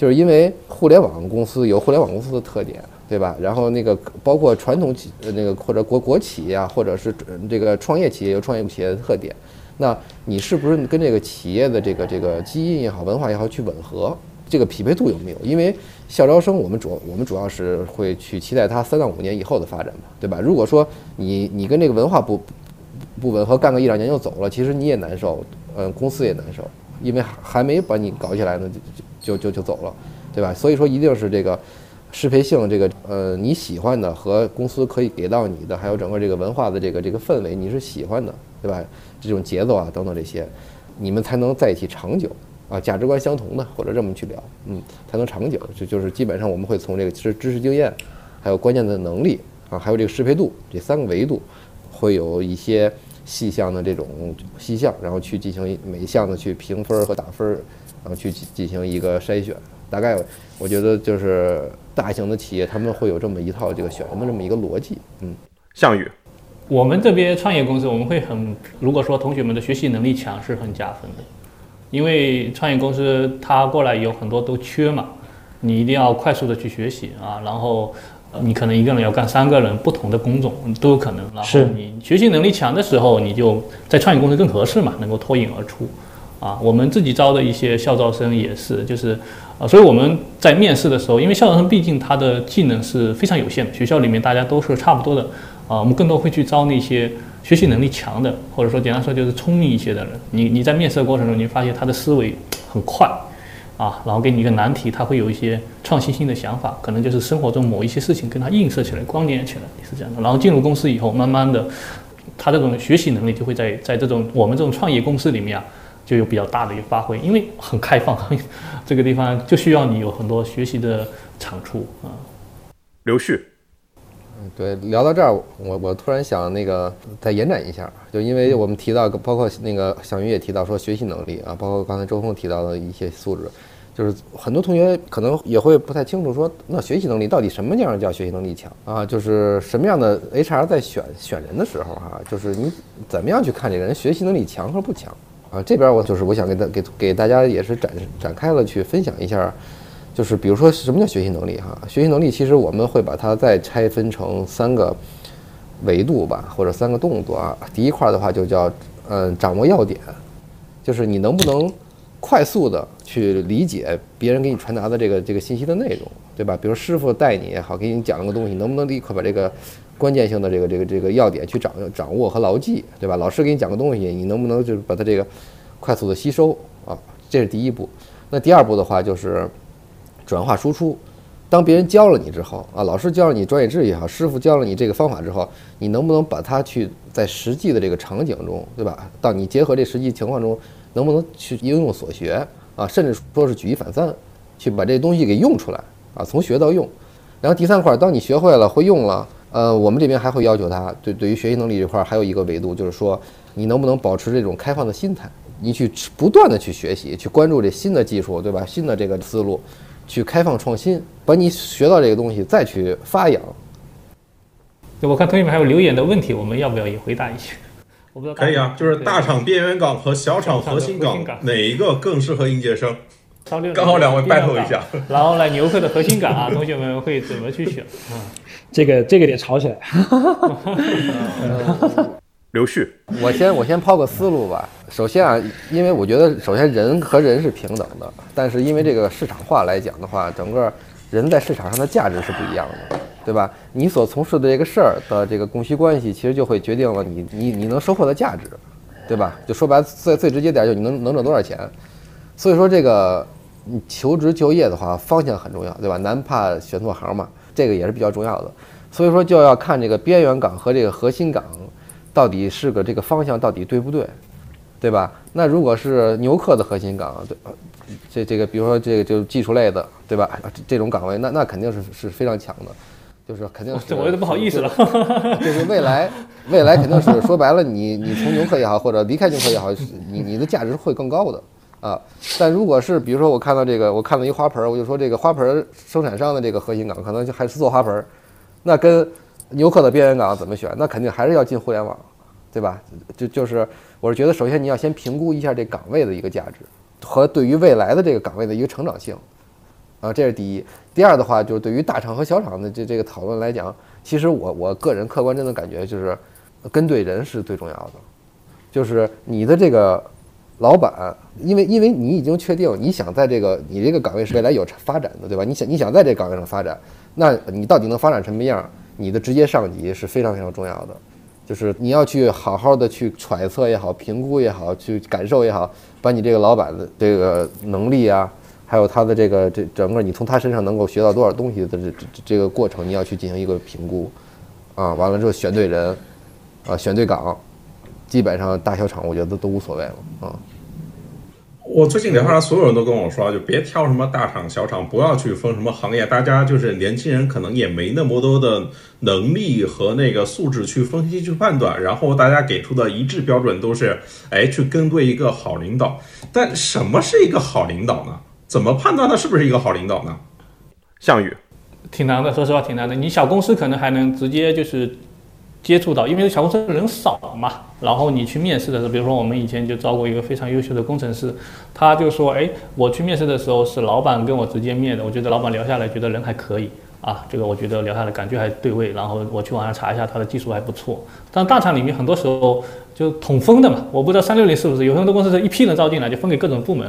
就是因为互联网公司有互联网公司的特点，对吧？然后那个包括传统企那个或者国国企呀，或者是这个创业企业有创业企业的特点，那你是不是跟这个企业的这个这个基因也好，文化也好去吻合？这个匹配度有没有？因为校招生我们主我们主要是会去期待他三到五年以后的发展嘛，对吧？如果说你你跟这个文化不不吻合，干个一两年就走了，其实你也难受，嗯，公司也难受，因为还没把你搞起来呢。就就就就就走了，对吧？所以说一定是这个适配性，这个呃你喜欢的和公司可以给到你的，还有整个这个文化的这个这个氛围，你是喜欢的，对吧？这种节奏啊等等这些，你们才能在一起长久啊。价值观相同的或者这么去聊，嗯，才能长久。就就是基本上我们会从这个知知识经验，还有关键的能力啊，还有这个适配度这三个维度，会有一些细项的这种细项，然后去进行每一项的去评分和打分。然后去进行一个筛选，大概我觉得就是大型的企业他们会有这么一套这个选人的这么一个逻辑。嗯，项羽，我们这边创业公司我们会很，如果说同学们的学习能力强是很加分的，因为创业公司他过来有很多都缺嘛，你一定要快速的去学习啊，然后你可能一个人要干三个人不同的工种都有可能，然后你学习能力强的时候，你就在创业公司更合适嘛，能够脱颖而出。啊，我们自己招的一些校招生也是，就是啊，所以我们在面试的时候，因为校招生毕竟他的技能是非常有限的，学校里面大家都是差不多的啊，我们更多会去招那些学习能力强的，或者说简单说就是聪明一些的人。你你在面试的过程中，你发现他的思维很快。啊，然后给你一个难题，他会有一些创新性的想法，可能就是生活中某一些事情跟他映射起来、关联起来，是这样的。然后进入公司以后，慢慢的，他这种学习能力就会在在这种我们这种创业公司里面啊，就有比较大的一个发挥，因为很开放，这个地方就需要你有很多学习的长处啊。刘旭，嗯，对，聊到这儿，我我突然想那个再延展一下，就因为我们提到，包括那个小云也提到说学习能力啊，包括刚才周峰提到的一些素质。就是很多同学可能也会不太清楚，说那学习能力到底什么样叫学习能力强啊？就是什么样的 HR 在选选人的时候哈，就是你怎么样去看这个人学习能力强和不强啊？这边我就是我想给大给给大家也是展展开了去分享一下，就是比如说什么叫学习能力哈？学习能力其实我们会把它再拆分成三个维度吧，或者三个动作啊。第一块的话就叫嗯掌握要点，就是你能不能。快速的去理解别人给你传达的这个这个信息的内容，对吧？比如师傅带你也好，给你讲了个东西，能不能立刻把这个关键性的这个这个这个要点去掌掌握和牢记，对吧？老师给你讲个东西，你能不能就是把它这个快速的吸收啊？这是第一步。那第二步的话就是转化输出。当别人教了你之后啊，老师教了你专业知识也好，师傅教了你这个方法之后，你能不能把它去在实际的这个场景中，对吧？到你结合这实际情况中。能不能去应用所学啊？甚至说是举一反三，去把这东西给用出来啊？从学到用。然后第三块，当你学会了、会用了，呃，我们这边还会要求他对对于学习能力这块还有一个维度，就是说你能不能保持这种开放的心态？你去不断的去学习，去关注这新的技术，对吧？新的这个思路，去开放创新，把你学到这个东西再去发扬。我看同学们还有留言的问题，我们要不要也回答一下？我不知道可以啊，就是大厂边缘岗和小厂核心岗哪一个更适合应届生？刚好两位 battle 一下，然后呢牛客的核心岗啊，同学们会怎么去选？啊，这个这个得吵起来。刘旭，我先我先抛个思路吧。首先啊，因为我觉得首先人和人是平等的，但是因为这个市场化来讲的话，整个人在市场上的价值是不一样的。对吧？你所从事的这个事儿的这个供需关系，其实就会决定了你你你能收获的价值，对吧？就说白最最直接点，就你能能挣多少钱。所以说这个你求职就业的话，方向很重要，对吧？难怕选错行嘛，这个也是比较重要的。所以说就要看这个边缘岗和这个核心岗到底是个这个方向到底对不对，对吧？那如果是牛客的核心岗，对，这这个比如说这个就技术类的，对吧？这种岗位，那那肯定是是非常强的。就是肯定是，我有点不好意思了。就是未来，未来肯定是说白了，你你从牛客也好，或者离开牛客也好，你你的价值会更高的啊。但如果是比如说我看到这个，我看到一花盆，我就说这个花盆生产商的这个核心岗可能就还是做花盆，那跟牛客的边缘岗怎么选？那肯定还是要进互联网，对吧？就就是我是觉得，首先你要先评估一下这岗位的一个价值和对于未来的这个岗位的一个成长性。啊，这是第一。第二的话，就是对于大厂和小厂的这这个讨论来讲，其实我我个人客观真的感觉就是，跟对人是最重要的。就是你的这个老板，因为因为你已经确定你想在这个你这个岗位是未来有发展的，对吧？你想你想在这个岗位上发展，那你到底能发展什么样？你的直接上级是非常非常重要的。就是你要去好好的去揣测也好，评估也好，去感受也好，把你这个老板的这个能力啊。还有他的这个这整个，你从他身上能够学到多少东西的这这这个过程，你要去进行一个评估，啊，完了之后选对人，啊，选对岗，基本上大小厂我觉得都无所谓了啊。我最近聊下来，所有人都跟我说，就别挑什么大厂小厂，不要去分什么行业，大家就是年轻人可能也没那么多的能力和那个素质去分析去判断，然后大家给出的一致标准都是，哎，去跟对一个好领导。但什么是一个好领导呢？怎么判断他是不是一个好领导呢？项羽，挺难的，说实话挺难的。你小公司可能还能直接就是接触到，因为小公司人少嘛。然后你去面试的时候，比如说我们以前就招过一个非常优秀的工程师，他就说：“哎，我去面试的时候是老板跟我直接面的，我觉得老板聊下来觉得人还可以啊，这个我觉得聊下来感觉还对味，然后我去网上查一下，他的技术还不错。但大厂里面很多时候就统分的嘛，我不知道三六零是不是有很多公司是一批人招进来就分给各种部门。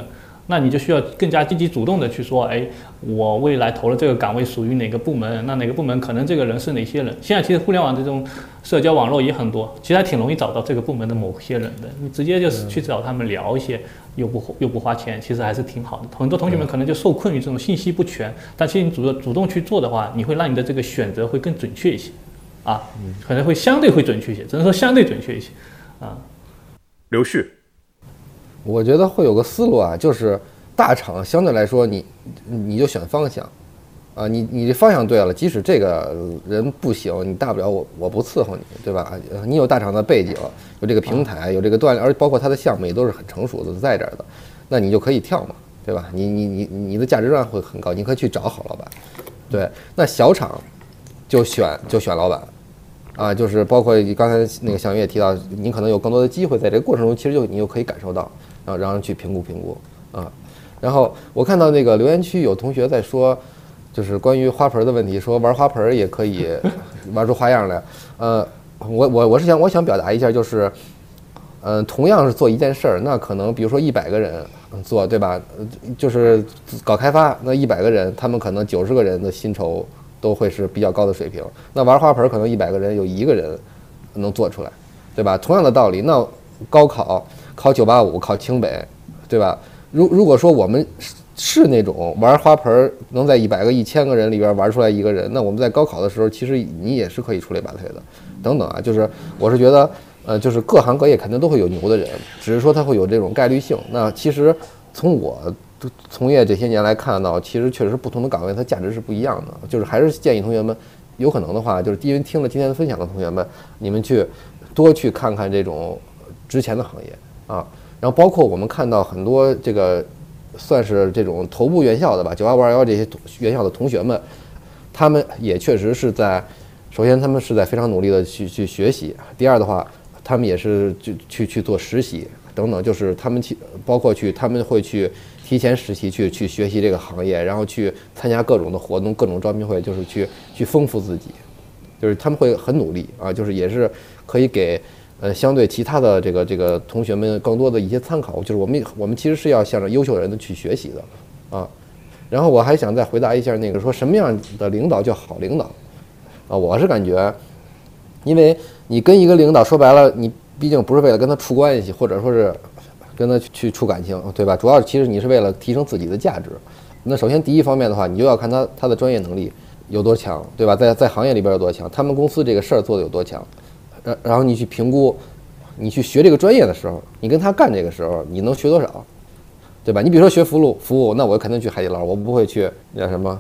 那你就需要更加积极主动的去说，哎，我未来投了这个岗位属于哪个部门？那哪个部门可能这个人是哪些人？现在其实互联网这种社交网络也很多，其实还挺容易找到这个部门的某些人的。你直接就是去找他们聊一些，又不又不花钱，其实还是挺好的。很多同学们可能就受困于这种信息不全，但其实你主动主动去做的话，你会让你的这个选择会更准确一些，啊，可能会相对会准确一些，只能说相对准确一些，啊。刘旭。我觉得会有个思路啊，就是大厂相对来说，你你就选方向，啊，你你这方向对了，即使这个人不行，你大不了我我不伺候你，对吧？你有大厂的背景，有这个平台，有这个锻炼，而包括他的项目也都是很成熟的，在这儿的，那你就可以跳嘛，对吧？你你你你的价值观会很高，你可以去找好老板，对。那小厂就选就选老板，啊，就是包括刚才那个小云也提到，你可能有更多的机会，在这个过程中，其实就你就可以感受到。然后让人去评估评估啊，然后我看到那个留言区有同学在说，就是关于花盆的问题，说玩花盆也可以玩出花样来。呃，我我我是想我想表达一下，就是，嗯，同样是做一件事儿，那可能比如说一百个人做，对吧？就是搞开发，那一百个人，他们可能九十个人的薪酬都会是比较高的水平。那玩花盆可能一百个人有一个人能做出来，对吧？同样的道理，那高考。考九八五，考清北，对吧？如如果说我们是那种玩花盆儿能在一百个、一千个人里边玩出来一个人，那我们在高考的时候，其实你也是可以出类拔萃的。等等啊，就是我是觉得，呃，就是各行各业肯定都会有牛的人，只是说他会有这种概率性。那其实从我从业这些年来看到，其实确实不同的岗位它价值是不一样的。就是还是建议同学们，有可能的话，就是因为听了今天的分享的同学们，你们去多去看看这种值钱的行业。啊，然后包括我们看到很多这个，算是这种头部院校的吧，九八五二幺这些院校的同学们，他们也确实是在，首先他们是在非常努力的去去学习，第二的话，他们也是去去去做实习等等，就是他们去包括去他们会去提前实习去去学习这个行业，然后去参加各种的活动、各种招聘会，就是去去丰富自己，就是他们会很努力啊，就是也是可以给。呃，相对其他的这个这个同学们更多的一些参考，就是我们我们其实是要向着优秀的人去学习的，啊，然后我还想再回答一下那个说什么样的领导叫好领导，啊，我是感觉，因为你跟一个领导说白了，你毕竟不是为了跟他处关系，或者说是跟他去处感情，对吧？主要其实你是为了提升自己的价值。那首先第一方面的话，你就要看他他的专业能力有多强，对吧？在在行业里边有多强，他们公司这个事儿做的有多强。然然后你去评估，你去学这个专业的时候，你跟他干这个时候，你能学多少，对吧？你比如说学服务服务，那我肯定去海底捞，我不会去那什么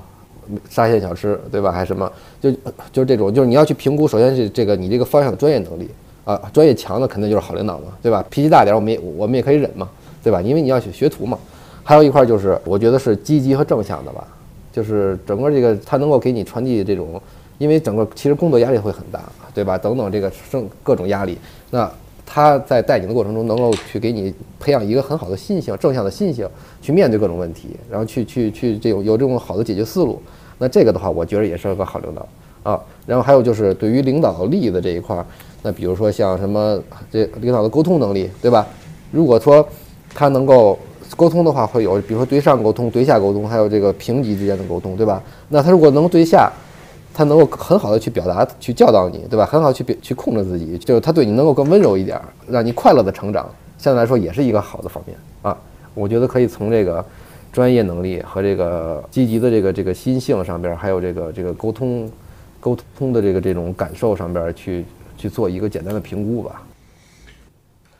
沙县小吃，对吧？还是什么，就就是这种，就是你要去评估，首先是这个你这个方向的专业能力啊，专业强的肯定就是好领导嘛，对吧？脾气大点，我们也我们也可以忍嘛，对吧？因为你要去学徒嘛。还有一块就是，我觉得是积极和正向的吧，就是整个这个他能够给你传递这种，因为整个其实工作压力会很大。对吧？等等，这个生各种压力，那他在带你的过程中，能够去给你培养一个很好的心性，正向的心性，去面对各种问题，然后去去去这种有这种好的解决思路。那这个的话，我觉得也是个好领导啊。然后还有就是对于领导力的这一块，那比如说像什么这领导的沟通能力，对吧？如果说他能够沟通的话，会有比如说对上沟通、对下沟通，还有这个平级之间的沟通，对吧？那他如果能对下。他能够很好的去表达，去教导你，对吧？很好去去控制自己，就是他对你能够更温柔一点，让你快乐的成长，相对来说也是一个好的方面啊。我觉得可以从这个专业能力和这个积极的这个这个心性上边，还有这个这个沟通沟通的这个这种感受上边去去做一个简单的评估吧。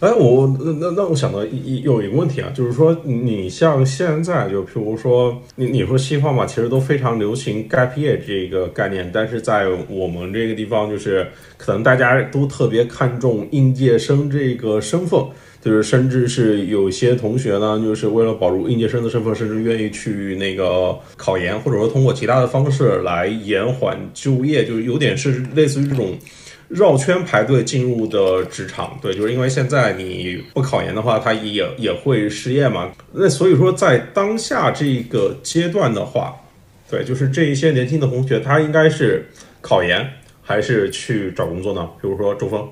哎，我那那那我想到一一有一个问题啊，就是说你像现在就譬如说你你说西方嘛，其实都非常流行 gap year 这个概念，但是在我们这个地方，就是可能大家都特别看重应届生这个身份，就是甚至是有些同学呢，就是为了保住应届生的身份，甚至愿意去那个考研，或者说通过其他的方式来延缓就业，就是有点是类似于这种。绕圈排队进入的职场，对，就是因为现在你不考研的话，他也也会失业嘛。那所以说，在当下这个阶段的话，对，就是这一些年轻的同学，他应该是考研还是去找工作呢？比如说周峰，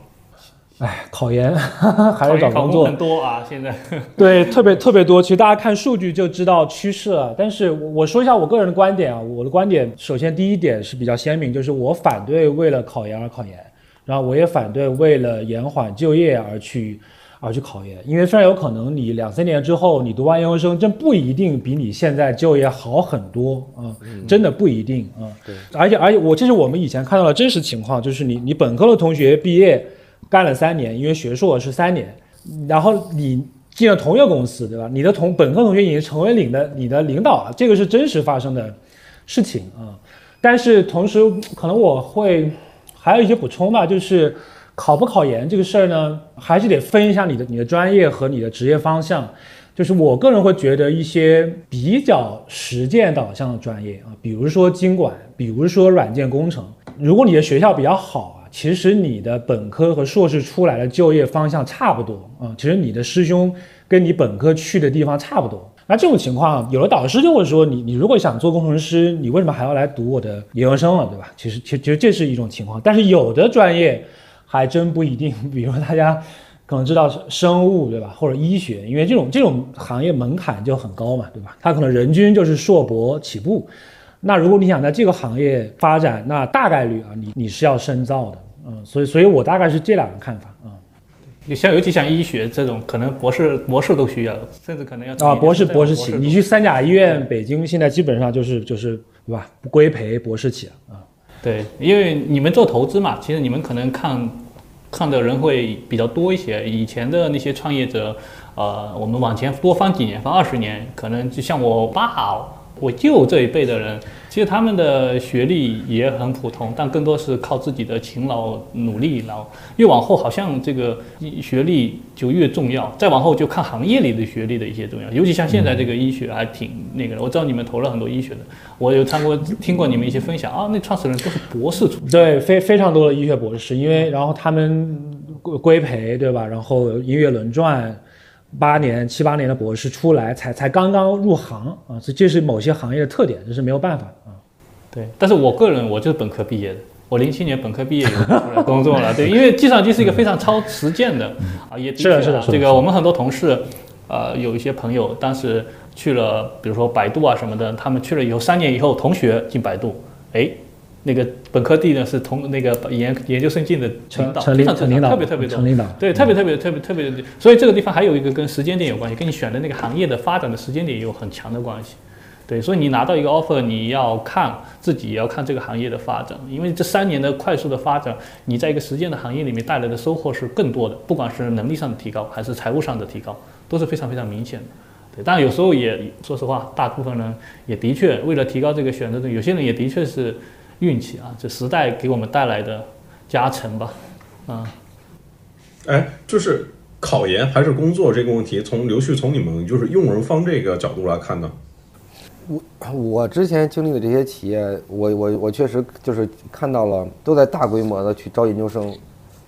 哎，考研 还是找工作很多啊，现在 对，特别特别多。其实大家看数据就知道趋势了。但是我我说一下我个人的观点啊，我的观点首先第一点是比较鲜明，就是我反对为了考研而考研，然后我也反对为了延缓就业而去。而去考研，因为非常有可能你两三年之后你读完研究生，真不一定比你现在就业好很多啊，真的不一定啊。对，而且而且我这是我们以前看到的真实情况，就是你你本科的同学毕业干了三年，因为学硕是三年，然后你进了同一个公司，对吧？你的同本科同学已经成为领的你的领导了，这个是真实发生的事情啊。但是同时可能我会还有一些补充吧，就是。考不考研这个事儿呢，还是得分一下你的你的专业和你的职业方向。就是我个人会觉得一些比较实践导向的专业啊，比如说经管，比如说软件工程，如果你的学校比较好啊，其实你的本科和硕士出来的就业方向差不多啊。其实你的师兄跟你本科去的地方差不多。那这种情况，有的导师就会说，你你如果想做工程师，你为什么还要来读我的研究生了，对吧？其实其实其实这是一种情况，但是有的专业。还真不一定，比如说大家可能知道生物对吧，或者医学，因为这种这种行业门槛就很高嘛，对吧？它可能人均就是硕博起步。那如果你想在这个行业发展，那大概率啊，你你是要深造的，嗯，所以所以我大概是这两个看法啊。你像尤其像医学这种，可能博士博士都需要，甚至可能要啊博士博士起，你去三甲医院，北京现在基本上就是就是对吧？规培博士起啊。对，因为你们做投资嘛，其实你们可能看，看的人会比较多一些。以前的那些创业者，呃，我们往前多翻几年，翻二十年，可能就像我爸、我舅这一辈的人。其实他们的学历也很普通，但更多是靠自己的勤劳努力。然后越往后，好像这个学历就越重要。再往后就看行业里的学历的一些重要，尤其像现在这个医学还挺那个的。我知道你们投了很多医学的，我有参过听过你们一些分享啊，那创始人都是博士出身，对，非非常多的医学博士，因为然后他们规规培对吧？然后音乐轮转。八年七八年的博士出来，才才刚刚入行啊，这这是某些行业的特点，这是没有办法啊。对，但是我个人我就是本科毕业的，我零七年本科毕业就出来工作了。对，因为计算机是一个非常超实践的啊，也是的是的。这个我们很多同事，呃，有一些朋友当时去了，比如说百度啊什么的，他们去了以后，三年以后同学进百度，哎。那个本科地呢是同那个研研究生进的领导，非常领导，特别特别多，对，特别特别特别特别的。所以这个地方还有一个跟时间点有关系，跟你选的那个行业的发展的时间点也有很强的关系。对，所以你拿到一个 offer，你要看自己也要看这个行业的发展，因为这三年的快速的发展，你在一个时间的行业里面带来的收获是更多的，不管是能力上的提高还是财务上的提高，都是非常非常明显的。对，当然有时候也说实话，大部分人也的确为了提高这个选择的，有些人也的确是。运气啊，这时代给我们带来的加成吧，啊，哎，就是考研还是工作这个问题，从刘旭从你们就是用人方这个角度来看呢？我我之前经历的这些企业，我我我确实就是看到了都在大规模的去招研究生，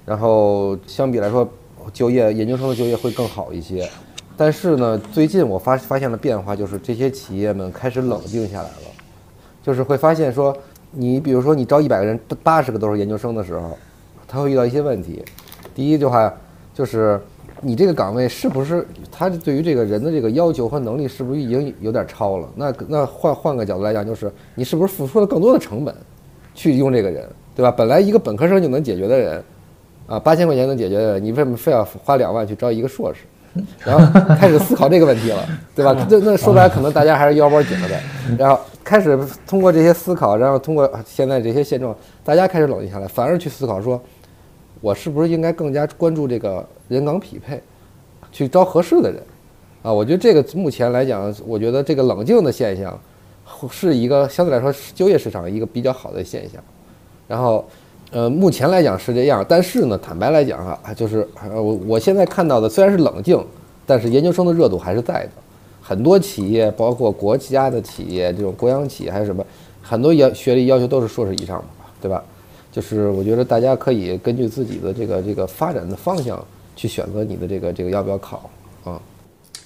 然后相比来说，就业研究生的就业会更好一些。但是呢，最近我发发现了变化，就是这些企业们开始冷静下来了，就是会发现说。你比如说，你招一百个人，八十个都是研究生的时候，他会遇到一些问题。第一句话就是，你这个岗位是不是他对于这个人的这个要求和能力是不是已经有点超了？那那换换个角度来讲，就是你是不是付出了更多的成本去用这个人，对吧？本来一个本科生就能解决的人，啊，八千块钱能解决的，你为什么非要花两万去招一个硕士？然后开始思考这个问题了，对吧？那那说白了，可能大家还是腰包紧了的。然后开始通过这些思考，然后通过现在这些现状，大家开始冷静下来，反而去思考说，我是不是应该更加关注这个人岗匹配，去招合适的人？啊，我觉得这个目前来讲，我觉得这个冷静的现象，是一个相对来说就业市场一个比较好的现象。然后。呃，目前来讲是这样，但是呢，坦白来讲啊，就是我我现在看到的虽然是冷静，但是研究生的热度还是在的。很多企业，包括国家的企业，这种国央企还有什么，很多要学历要求都是硕士以上的，对吧？就是我觉得大家可以根据自己的这个这个发展的方向去选择你的这个这个要不要考啊。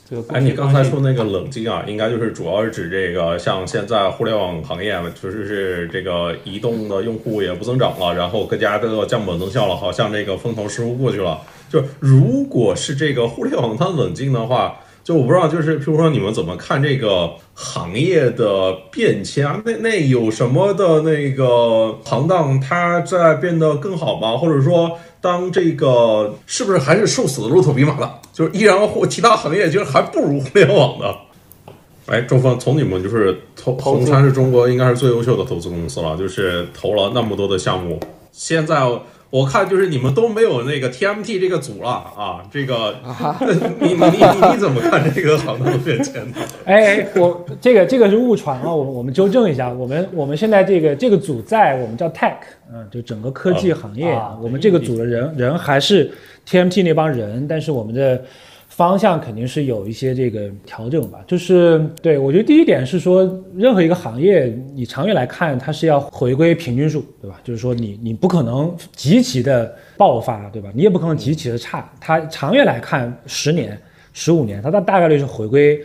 这个哎，你刚才说那个冷静啊，应该就是主要是指这个，像现在互联网行业，确实是这个移动的用户也不增长了，然后各家都要降本增效了，好像这个风头似乎过去了。就如果是这个互联网它冷静的话，就我不知道，就是譬如说你们怎么看这个行业的变迁啊？那那有什么的那个行当它在变得更好吗？或者说？当这个是不是还是瘦死的骆驼比马大？就是依然或其他行业其实还不如互联网的。哎，周峰，从你们就是投红杉是中国应该是最优秀的投资公司了，就是投了那么多的项目，现在。我看就是你们都没有那个 TMT 这个组了啊，这个 你你你你怎么看这个行业变迁的？哎，我这个这个是误传啊，我我们纠正一下，我们我们现在这个这个组在我们叫 Tech，嗯，就整个科技行业，啊我们这个组的人人还是 TMT 那帮人，但是我们的。方向肯定是有一些这个调整吧，就是对我觉得第一点是说，任何一个行业，你长远来看，它是要回归平均数，对吧？就是说你你不可能极其的爆发，对吧？你也不可能极其的差，它长远来看，十年、十五年，它大大概率是回归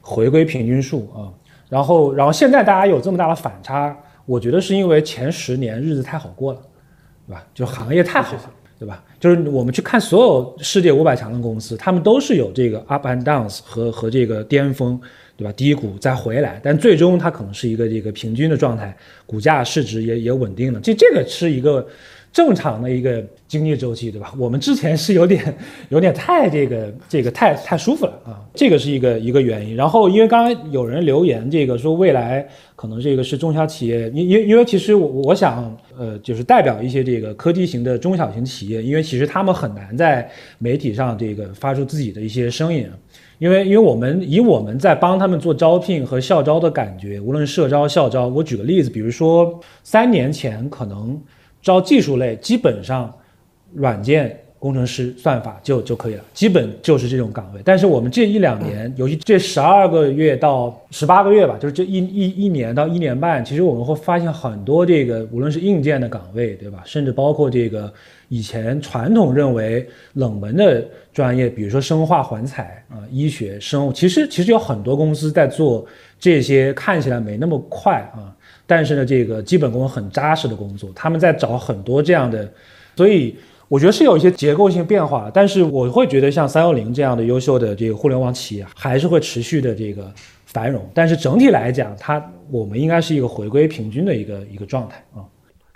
回归平均数啊。然后然后现在大家有这么大的反差，我觉得是因为前十年日子太好过了，对吧？就行业太好了。对吧？就是我们去看所有世界五百强的公司，他们都是有这个 up and downs 和和这个巅峰，对吧？低谷再回来，但最终它可能是一个这个平均的状态，股价市值也也稳定的。这这个是一个。正常的一个经济周期，对吧？我们之前是有点 有点太这个这个太太舒服了啊，这个是一个一个原因。然后因为刚刚有人留言，这个说未来可能这个是中小企业，因因因为其实我我想呃就是代表一些这个科技型的中小型企业，因为其实他们很难在媒体上这个发出自己的一些声音，因为因为我们以我们在帮他们做招聘和校招的感觉，无论社招校招，我举个例子，比如说三年前可能。招技术类，基本上软件工程师、算法就就可以了，基本就是这种岗位。但是我们这一两年，尤其这十二个月到十八个月吧，就是这一一一年到一年半，其实我们会发现很多这个，无论是硬件的岗位，对吧？甚至包括这个以前传统认为冷门的专业，比如说生化环材啊、医学生物，其实其实有很多公司在做这些看起来没那么快啊。但是呢，这个基本功很扎实的工作，他们在找很多这样的，所以我觉得是有一些结构性变化。但是我会觉得像三六零这样的优秀的这个互联网企业还是会持续的这个繁荣。但是整体来讲，它我们应该是一个回归平均的一个一个状态啊。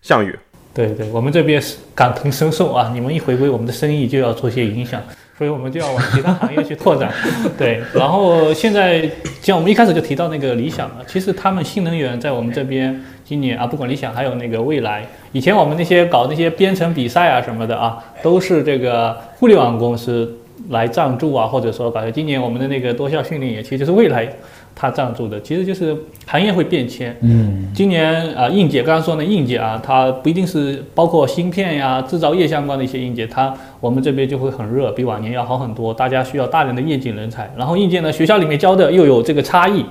项羽，对对，我们这边是感同身受啊，你们一回归，我们的生意就要做些影响。所以我们就要往其他行业去拓展，对。然后现在像我们一开始就提到那个理想了，其实他们新能源在我们这边今年啊，不管理想还有那个未来，以前我们那些搞那些编程比赛啊什么的啊，都是这个互联网公司来赞助啊，或者说搞。今年我们的那个多校训练也，其实就是未来。它赞助的其实就是行业会变迁。嗯，今年啊，硬件刚刚说的硬件啊，它不一定是包括芯片呀、制造业相关的一些硬件，它我们这边就会很热，比往年要好很多。大家需要大量的业界人才，然后硬件呢，学校里面教的又有这个差异，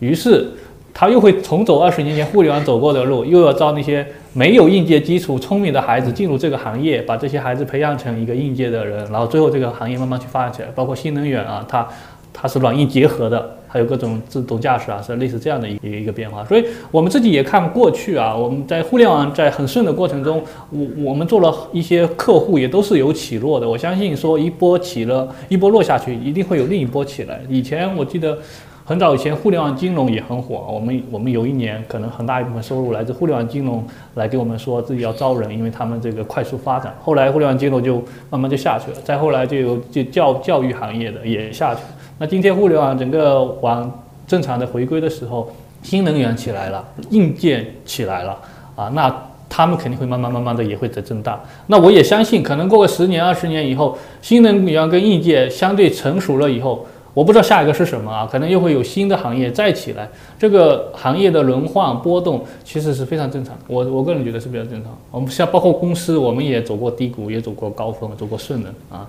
于是他又会重走二十年前互联网走过的路，又要招那些没有硬件基础、聪明的孩子进入这个行业，把这些孩子培养成一个应届的人，然后最后这个行业慢慢去发展起来。包括新能源啊，它它是软硬结合的。还有各种自动驾驶啊，是类似这样的一一个变化，所以我们自己也看过去啊，我们在互联网在很顺的过程中，我我们做了一些客户，也都是有起落的。我相信说一波起了，一波落下去，一定会有另一波起来。以前我记得很早以前，互联网金融也很火，我们我们有一年可能很大一部分收入来自互联网金融，来给我们说自己要招人，因为他们这个快速发展。后来互联网金融就慢慢就下去了，再后来就有就教教育行业的也下去了。那今天互联网整个往正常的回归的时候，新能源起来了，硬件起来了啊，那他们肯定会慢慢慢慢的也会在增大。那我也相信，可能过个十年二十年以后，新能源跟硬件相对成熟了以后，我不知道下一个是什么啊，可能又会有新的行业再起来。这个行业的轮换波动其实是非常正常，我我个人觉得是比较正常。我们像包括公司，我们也走过低谷，也走过高峰，走过顺能啊。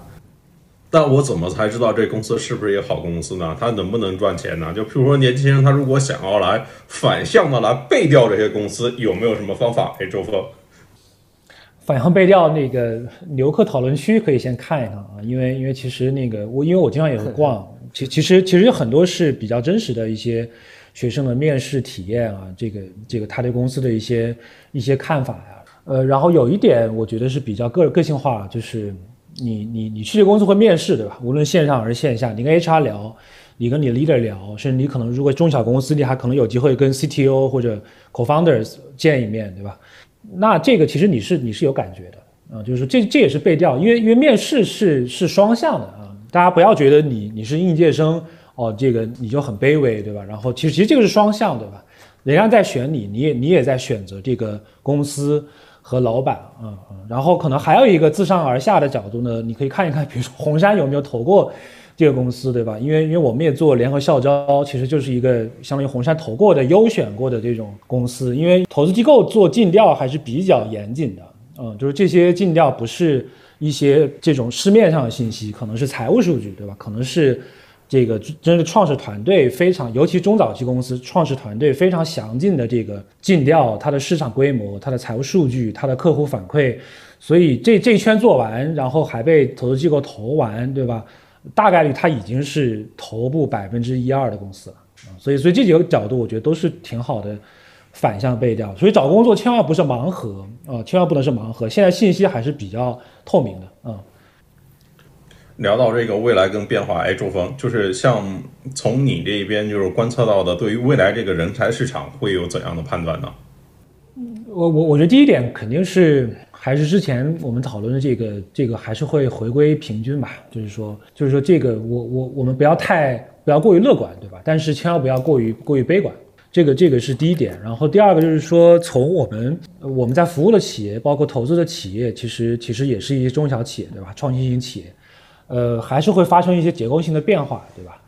但我怎么才知道这公司是不是一个好公司呢？它能不能赚钱呢？就譬如说年轻人，他如果想要来反向的来背调这些公司，有没有什么方法？哎，周峰，反向背调那个牛客讨论区可以先看一看啊，因为因为其实那个我因为我经常也会逛，其其实其实有很多是比较真实的一些学生的面试体验啊，这个这个他对公司的一些一些看法呀，呃，然后有一点我觉得是比较个个性化，就是你你你去这公司会面试对吧？无论线上还是线下，你跟 HR 聊，你跟你 leader 聊，甚至你可能如果中小公司，你还可能有机会跟 CTO 或者 co-founders 见一面对吧？那这个其实你是你是有感觉的啊，就是这这也是背调，因为因为面试是是双向的啊，大家不要觉得你你是应届生哦，这个你就很卑微对吧？然后其实其实这个是双向对吧？人家在选你，你也你也在选择这个公司和老板啊啊，然后可能还有一个自上而下的角度呢，你可以看一看，比如说红杉有没有投过这个公司对吧？因为因为我们也做联合校招，其实就是一个相当于红杉投过的优选过的这种公司，因为投资机构做尽调还是比较严谨的，嗯，就是这些尽调不是一些这种市面上的信息，可能是财务数据对吧？可能是。这个真的创始团队非常，尤其中早期公司创始团队非常详尽的这个尽调，它的市场规模、它的财务数据、它的客户反馈，所以这这一圈做完，然后还被投资机构投完，对吧？大概率它已经是头部百分之一二的公司了啊。所以，所以这几个角度我觉得都是挺好的反向背调。所以找工作千万不是盲盒啊，千万不能是盲盒。现在信息还是比较透明的啊。聊到这个未来跟变化，哎，周峰，就是像从你这边就是观测到的，对于未来这个人才市场会有怎样的判断呢？我我我觉得第一点肯定是还是之前我们讨论的这个这个还是会回归平均吧，就是说就是说这个我我我们不要太不要过于乐观，对吧？但是千万不要过于过于悲观，这个这个是第一点。然后第二个就是说从我们我们在服务的企业，包括投资的企业，其实其实也是一些中小企业，对吧？创新型企业。呃，还是会发生一些结构性的变化，对吧？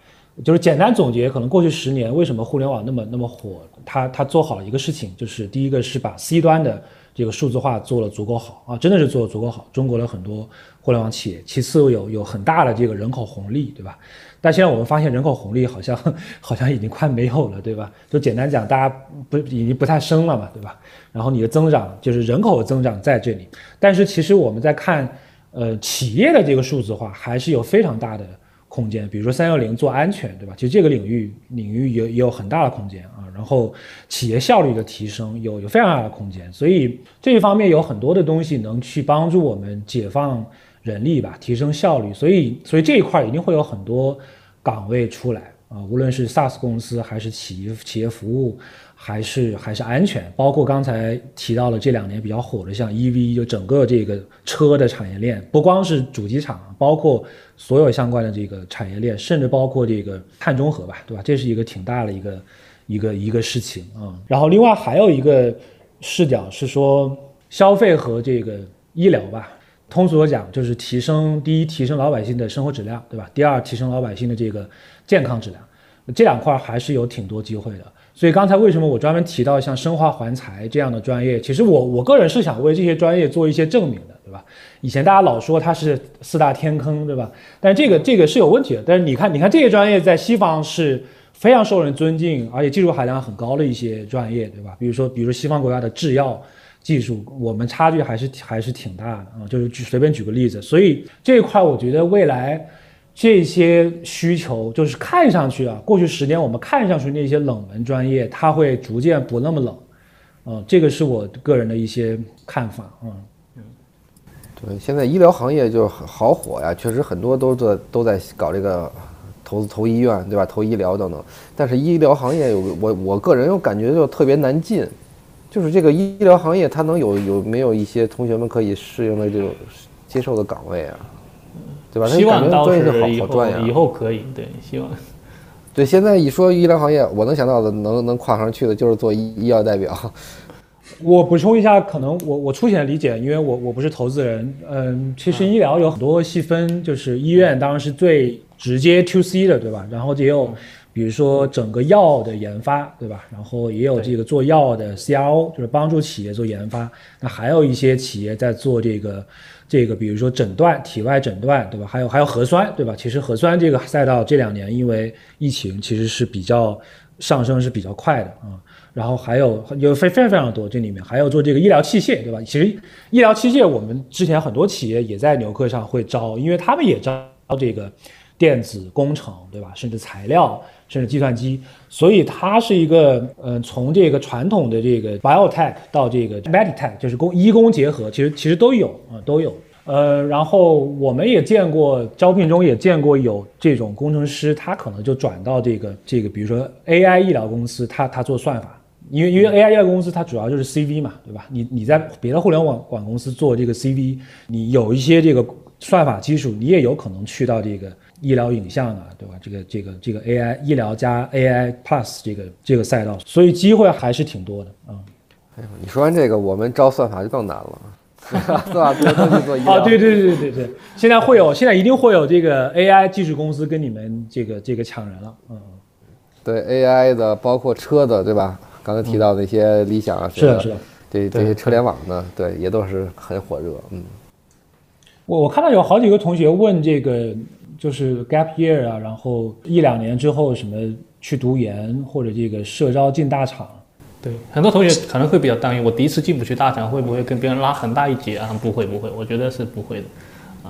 就是简单总结，可能过去十年为什么互联网那么那么火，它它做好了一个事情，就是第一个是把 C 端的这个数字化做了足够好啊，真的是做的足够好。中国的很多互联网企业，其次有有很大的这个人口红利，对吧？但现在我们发现人口红利好像 好像已经快没有了，对吧？就简单讲，大家不已经不太生了嘛，对吧？然后你的增长就是人口增长在这里，但是其实我们在看。呃，企业的这个数字化还是有非常大的空间，比如说三六零做安全，对吧？其实这个领域领域也也有很大的空间啊。然后企业效率的提升有有非常大的空间，所以这一方面有很多的东西能去帮助我们解放人力吧，提升效率。所以所以这一块一定会有很多岗位出来啊，无论是 SaaS 公司还是企业企业服务。还是还是安全，包括刚才提到了这两年比较火的，像 EV，就整个这个车的产业链，不光是主机厂，包括所有相关的这个产业链，甚至包括这个碳中和吧，对吧？这是一个挺大的一个一个一个事情啊。然后另外还有一个视角是说消费和这个医疗吧，通俗的讲就是提升第一，提升老百姓的生活质量，对吧？第二，提升老百姓的这个健康质量，这两块还是有挺多机会的。所以刚才为什么我专门提到像生化环材这样的专业？其实我我个人是想为这些专业做一些证明的，对吧？以前大家老说它是四大天坑，对吧？但这个这个是有问题的。但是你看，你看这些专业在西方是非常受人尊敬，而且技术含量很高的一些专业，对吧？比如说，比如说西方国家的制药技术，我们差距还是还是挺大的啊。就是举随便举个例子，所以这一块我觉得未来。这些需求就是看上去啊，过去十年我们看上去那些冷门专业，它会逐渐不那么冷，嗯，这个是我个人的一些看法啊，嗯，对，现在医疗行业就好火呀，确实很多都在都在搞这个投资投医院，对吧？投医疗等等，但是医疗行业有我我个人又感觉就特别难进，就是这个医疗行业它能有有没有一些同学们可以适应的这种接受的岗位啊？对吧？希望倒是以后以后可以对，希望。对，现在一说医疗行业，我能想到的能能跨上去的就是做医医药代表。我补充一下，可能我我粗浅理解，因为我我不是投资人。嗯，其实医疗有很多细分，就是医院当然是最直接 to C 的，对吧？然后也有比如说整个药的研发，对吧？然后也有这个做药的 CRO，就是帮助企业做研发。那还有一些企业在做这个。这个比如说诊断、体外诊断，对吧？还有还有核酸，对吧？其实核酸这个赛道这两年因为疫情，其实是比较上升是比较快的啊。然后还有有非非常非常多，这里面还有做这个医疗器械，对吧？其实医疗器械我们之前很多企业也在牛客上会招，因为他们也招这个电子工程，对吧？甚至材料，甚至计算机，所以它是一个，嗯，从这个传统的这个 biotech 到这个 medtech，就是工医工结合，其实其实都有啊，都有。呃，然后我们也见过招聘中也见过有这种工程师，他可能就转到这个这个，比如说 AI 医疗公司，他他做算法，因为因为 AI 医疗公司它主要就是 CV 嘛，对吧？你你在别的互联网管公司做这个 CV，你有一些这个算法基础，你也有可能去到这个医疗影像啊，对吧？这个这个这个 AI 医疗加 AI Plus 这个这个赛道，所以机会还是挺多的啊。哎呦，你说完这个，我们招算法就更难了。是吧？做做做医疗。哦，对对对对对，现在会有，现在一定会有这个 AI 技术公司跟你们这个这个抢人了。嗯，对 AI 的，包括车的，对吧？刚才提到那些理想啊，是的，是的，对这些车联网的，对，也都是很火热。嗯，我我看到有好几个同学问这个，就是 gap year 啊，然后一两年之后什么去读研或者这个社招进大厂。对，很多同学可能会比较担忧，我第一次进不去大厂，会不会跟别人拉很大一截啊？不会，不会，我觉得是不会的，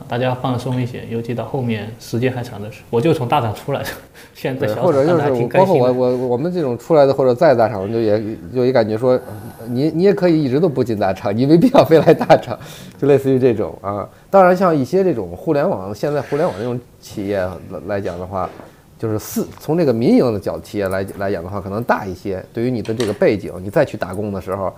啊，大家放松一些，尤其到后面时间还长的时候，我就从大厂出来的，现在或者就是包括我我我们这种出来的或者在大厂，就也就也感觉说，你你也可以一直都不进大厂，你没必要非来大厂，就类似于这种啊。当然，像一些这种互联网，现在互联网这种企业来讲的话。就是四从这个民营的角企业来来讲的话，可能大一些。对于你的这个背景，你再去打工的时候，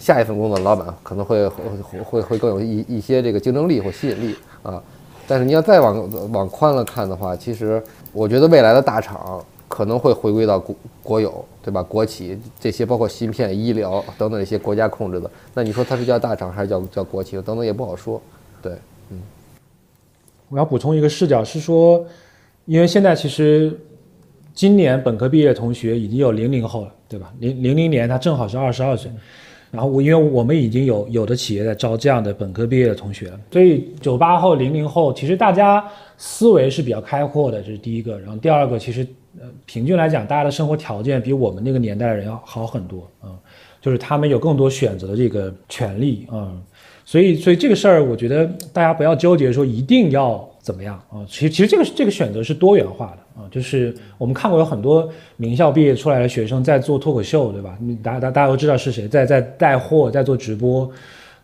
下一份工作老板可能会会会会更有一一些这个竞争力或吸引力啊。但是你要再往往宽了看的话，其实我觉得未来的大厂可能会回归到国国有，对吧？国企这些包括芯片、医疗等等一些国家控制的，那你说它是叫大厂还是叫叫国企等等也不好说。对，嗯。我要补充一个视角是说。因为现在其实，今年本科毕业同学已经有零零后了，对吧？零零零年他正好是二十二岁，然后我因为我们已经有有的企业在招这样的本科毕业的同学，所以九八后、零零后其实大家思维是比较开阔的，这是第一个。然后第二个，其实呃平均来讲，大家的生活条件比我们那个年代的人要好很多啊，就是他们有更多选择的这个权利啊，所以所以这个事儿，我觉得大家不要纠结说一定要。怎么样啊？其实其实这个这个选择是多元化的啊，就是我们看过有很多名校毕业出来的学生在做脱口秀，对吧？你大家大家都知道是谁，在在带货，在做直播。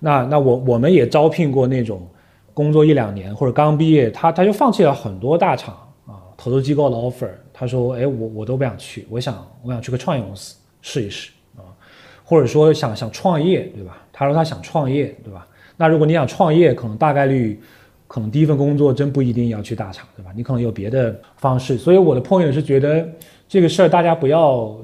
那那我我们也招聘过那种工作一两年或者刚毕业，他他就放弃了很多大厂啊投资机构的 offer，他说，哎，我我都不想去，我想我想去个创业公司试一试啊，或者说想想创业，对吧？他说他想创业，对吧？那如果你想创业，可能大概率。可能第一份工作真不一定要去大厂，对吧？你可能有别的方式。所以我的朋友是觉得这个事儿大家不要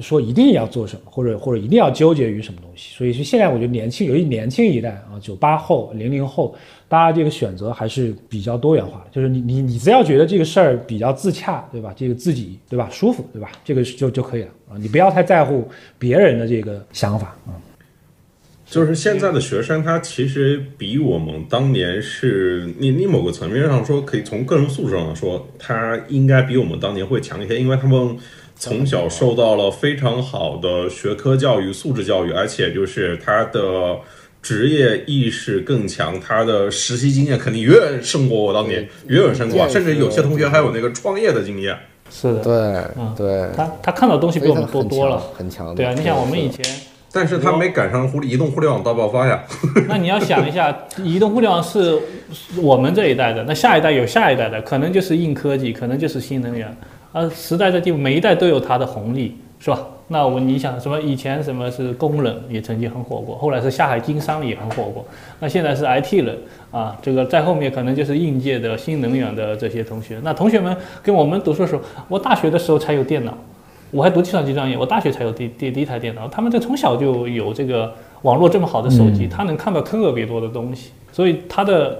说一定要做什么，或者或者一定要纠结于什么东西。所以是现在我觉得年轻，尤其年轻一代啊，九八后、零零后，大家这个选择还是比较多元化的。就是你你你只要觉得这个事儿比较自洽，对吧？这个自己对吧舒服，对吧？这个就就可以了啊。你不要太在乎别人的这个想法啊。就是现在的学生，他其实比我们当年是你你某个层面上说，可以从个人素质上说，他应该比我们当年会强一些，因为他们从小受到了非常好的学科教育、素质教育，而且就是他的职业意识更强，他的实习经验肯定远远胜过我当年，远远胜过，甚至有些同学还有那个创业的经验。是的，对，对，他他看到东西比我们多多了，很强。对啊，你想我们以前。但是他没赶上互移动互联网大爆发呀。那你要想一下，移动互联网是我们这一代的，那下一代有下一代的，可能就是硬科技，可能就是新能源。啊，时代的进步，每一代都有它的红利，是吧？那我你想什么？以前什么是工人也曾经很火过，后来是下海经商也很火过。那现在是 IT 人啊，这个在后面可能就是应届的新能源的这些同学。那同学们跟我们读书的时候，我大学的时候才有电脑。我还读计算机专业，我大学才有第第第一台电脑。他们这从小就有这个网络这么好的手机，他能看到特别多的东西，所以他的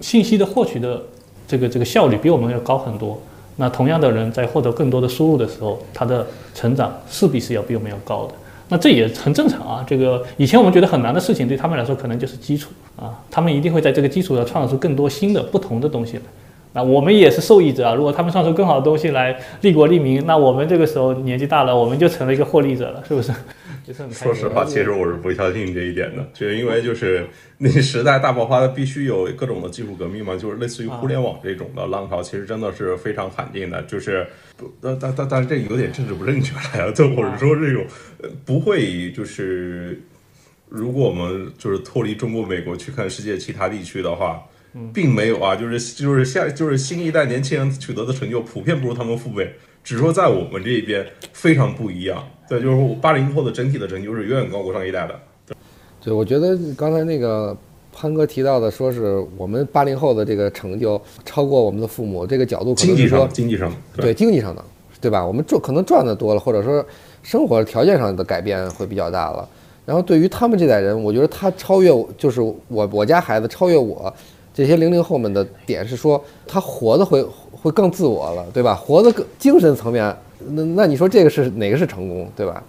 信息的获取的这个这个效率比我们要高很多。那同样的人在获得更多的输入的时候，他的成长势必是要比我们要高的。那这也很正常啊。这个以前我们觉得很难的事情，对他们来说可能就是基础啊。他们一定会在这个基础上创造出更多新的不同的东西来。那我们也是受益者啊！如果他们创出更好的东西来利国利民，那我们这个时候年纪大了，我们就成了一个获利者了，是不是？说实话，其实我是不相信这一点的，就因为就是那时代大爆发，必须有各种的技术革命嘛，就是类似于互联网这种的浪潮，其实真的是非常罕见的。就是，但但但但是这有点政治不正确了呀，就或者说这种呃不会就是，如果我们就是脱离中国、美国去看世界其他地区的话。并没有啊，就是就是下就是新一代年轻人取得的成就普遍不如他们父辈，只是说在我们这一边非常不一样。对，就是八零后的整体的成就是远远高过上一代的。对，我觉得刚才那个潘哥提到的，说是我们八零后的这个成就超过我们的父母，这个角度可能是说经济上，经济上，对经济上的，对吧？我们赚可能赚的多了，或者说生活条件上的改变会比较大了。然后对于他们这代人，我觉得他超越，就是我我家孩子超越我这些零零后们的点是说，他活的会会更自我了，对吧？活的更精神层面，那那你说这个是哪个是成功，对吧？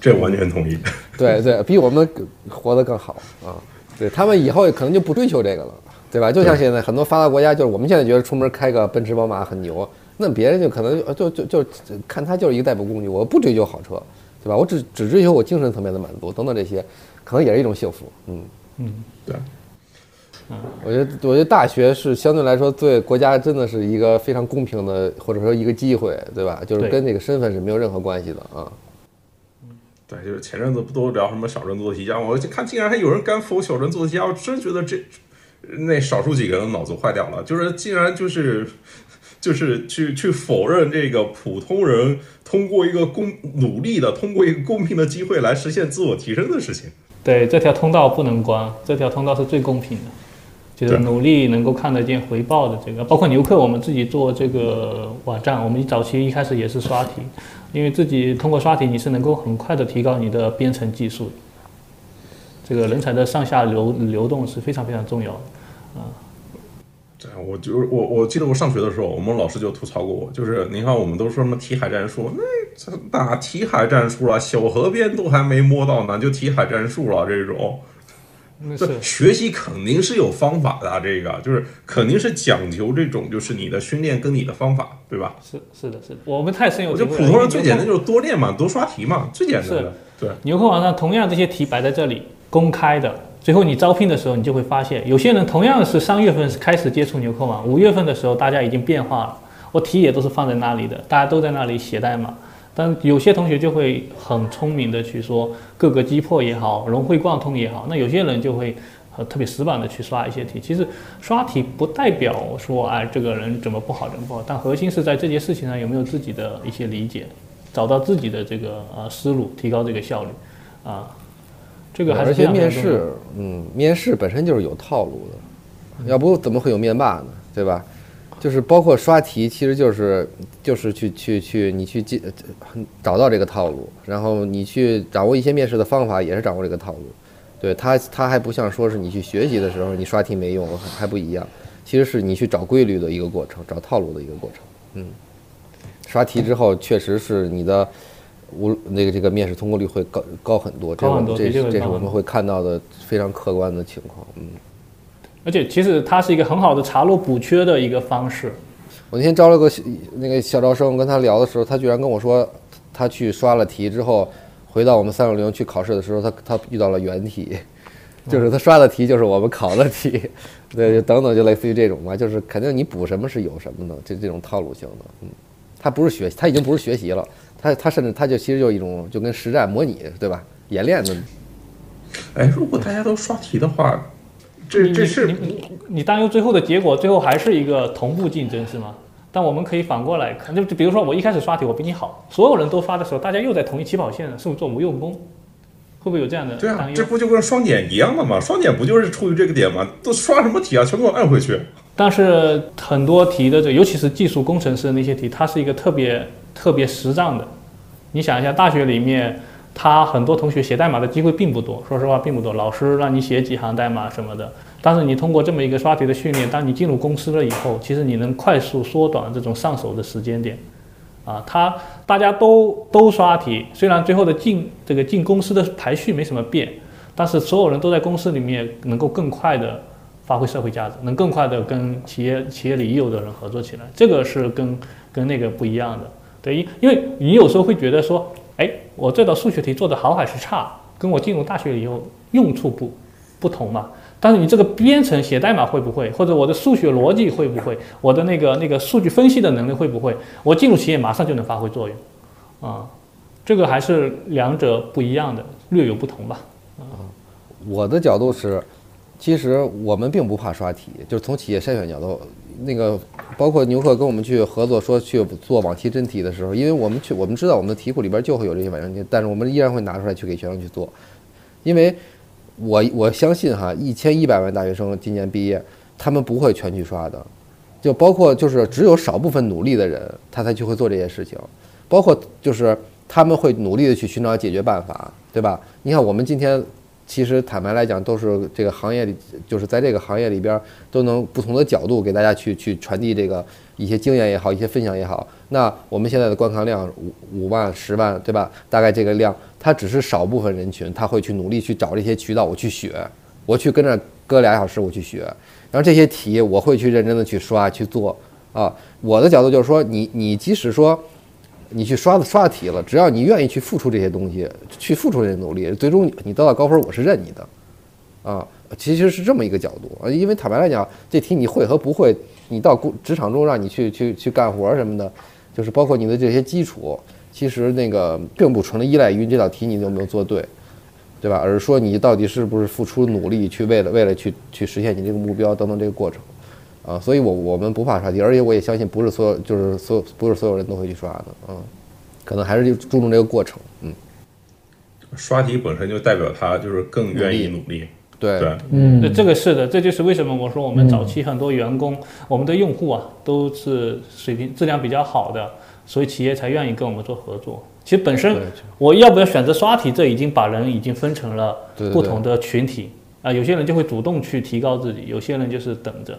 这完全同意。对对，比我们活得更好啊！对他们以后可能就不追求这个了，对吧？就像现在很多发达国家，就是我们现在觉得出门开个奔驰、宝马很牛，那别人就可能就就就就看他就是一个代步工具，我不追求好车，对吧？我只只追求我精神层面的满足等等这些，可能也是一种幸福。嗯嗯，对。我觉得，我觉得大学是相对来说对国家真的是一个非常公平的，或者说一个机会，对吧？就是跟这个身份是没有任何关系的啊。对，就是前阵子不都聊什么小镇做题家吗？我就看竟然还有人敢否小镇做题家，我真觉得这那少数几个人脑子坏掉了，就是竟然就是就是去去否认这个普通人通过一个公努力的通过一个公平的机会来实现自我提升的事情。对，这条通道不能关，这条通道是最公平的，就是努力能够看得见回报的这个，包括牛客我们自己做这个网站，我们早期一开始也是刷题，因为自己通过刷题你是能够很快的提高你的编程技术，这个人才的上下流流动是非常非常重要的。啊对，我就是我，我记得我上学的时候，我们老师就吐槽过我，就是你看我们都说什么题海战术，那这哪题海战术了？小河边都还没摸到呢，就题海战术了这种。这那是学习肯定是有方法的啊，这个就是肯定是讲究这种，就是你的训练跟你的方法，对吧？是是的是的，我们太深有我体会了。觉得普通人最简单就是多练嘛，多刷题嘛，最简单的。对，牛客网上同样这些题摆在这里，公开的。最后你招聘的时候，你就会发现，有些人同样是三月份开始接触牛客网，五月份的时候大家已经变化了，我题也都是放在那里的，大家都在那里写代码。但有些同学就会很聪明的去说各个击破也好，融会贯通也好，那有些人就会呃特别死板的去刷一些题。其实刷题不代表说哎这个人怎么不好怎么不好，但核心是在这件事情上有没有自己的一些理解，找到自己的这个呃思路，提高这个效率啊。这个还是而且面试，嗯，面试本身就是有套路的，要不怎么会有面霸呢？对吧？就是包括刷题，其实就是就是去去去你去进呃找到这个套路，然后你去掌握一些面试的方法，也是掌握这个套路。对它，它还不像说是你去学习的时候，你刷题没用，还还不一样。其实是你去找规律的一个过程，找套路的一个过程。嗯，刷题之后，确实是你的无那个这个面试通过率会高高很多，这高很多这的确会这是我们会看到的非常客观的情况。嗯，而且其实它是一个很好的查漏补缺的一个方式。我那天招了个那个小招生，我跟他聊的时候，他居然跟我说，他去刷了题之后，回到我们三六零去考试的时候，他他遇到了原题，就是他刷的题就是我们考的题，对，就等等，就类似于这种嘛，就是肯定你补什么是有什么的，这这种套路性的，嗯，他不是学习，他已经不是学习了，他他甚至他就其实就一种就跟实战模拟，对吧？演练的，哎，如果大家都刷题的话，这这是你你你担忧最后的结果，最后还是一个同步竞争是吗？但我们可以反过来看，就就比如说我一开始刷题我比你好，所有人都刷的时候，大家又在同一起跑线上，是不是做无用功？会不会有这样的对啊担，忧？这不就跟双减一样的吗？双减不就是出于这个点吗？都刷什么题啊？全给我按回去。但是很多题的这，尤其是技术工程师的那些题，它是一个特别特别实战的。你想一下，大学里面，他很多同学写代码的机会并不多，说实话并不多。老师让你写几行代码什么的，但是你通过这么一个刷题的训练，当你进入公司了以后，其实你能快速缩短这种上手的时间点。啊，他大家都都刷题，虽然最后的进这个进公司的排序没什么变，但是所有人都在公司里面能够更快的发挥社会价值，能更快的跟企业企业里已有的人合作起来，这个是跟跟那个不一样的。对，因因为你有时候会觉得说，哎，我这道数学题做得好还是差，跟我进入大学以后用处不不同嘛。但是你这个编程写代码会不会，或者我的数学逻辑会不会，我的那个那个数据分析的能力会不会，我进入企业马上就能发挥作用，啊，这个还是两者不一样的，略有不同吧。啊我的角度是，其实我们并不怕刷题，就是从企业筛选角度，那个包括牛克跟我们去合作说去做往期真题的时候，因为我们去我们知道我们的题库里边就会有这些伪真题，但是我们依然会拿出来去给学生去做，因为。我我相信哈，一千一百万大学生今年毕业，他们不会全去刷的，就包括就是只有少部分努力的人，他才去会做这些事情，包括就是他们会努力的去寻找解决办法，对吧？你看我们今天。其实坦白来讲，都是这个行业里，就是在这个行业里边，都能不同的角度给大家去去传递这个一些经验也好，一些分享也好。那我们现在的观看量五五万、十万，对吧？大概这个量，它只是少部分人群，他会去努力去找这些渠道，我去学，我去跟着搁俩小时，我去学。然后这些题，我会去认真的去刷去做啊。我的角度就是说，你你即使说。你去刷刷题了，只要你愿意去付出这些东西，去付出这些努力，最终你得到高分，我是认你的，啊，其实是这么一个角度啊。因为坦白来讲，这题你会和不会，你到工职场中让你去去去干活什么的，就是包括你的这些基础，其实那个并不纯的依赖于这道题你有没有做对，对吧？而是说你到底是不是付出努力去为了为了去去实现你这个目标等等这个过程。啊，所以，我我们不怕刷题，而且我也相信，不是所有，就是所有不是所有人都会去刷的，嗯，可能还是就注重这个过程，嗯。刷题本身就代表他就是更愿意努力，对对，嗯，这个是的，这就是为什么我说我们早期很多员工，我们的用户啊都是水平质量比较好的，所以企业才愿意跟我们做合作。其实本身我要不要选择刷题，这已经把人已经分成了不同的群体啊，有些人就会主动去提高自己，有些人就是等着。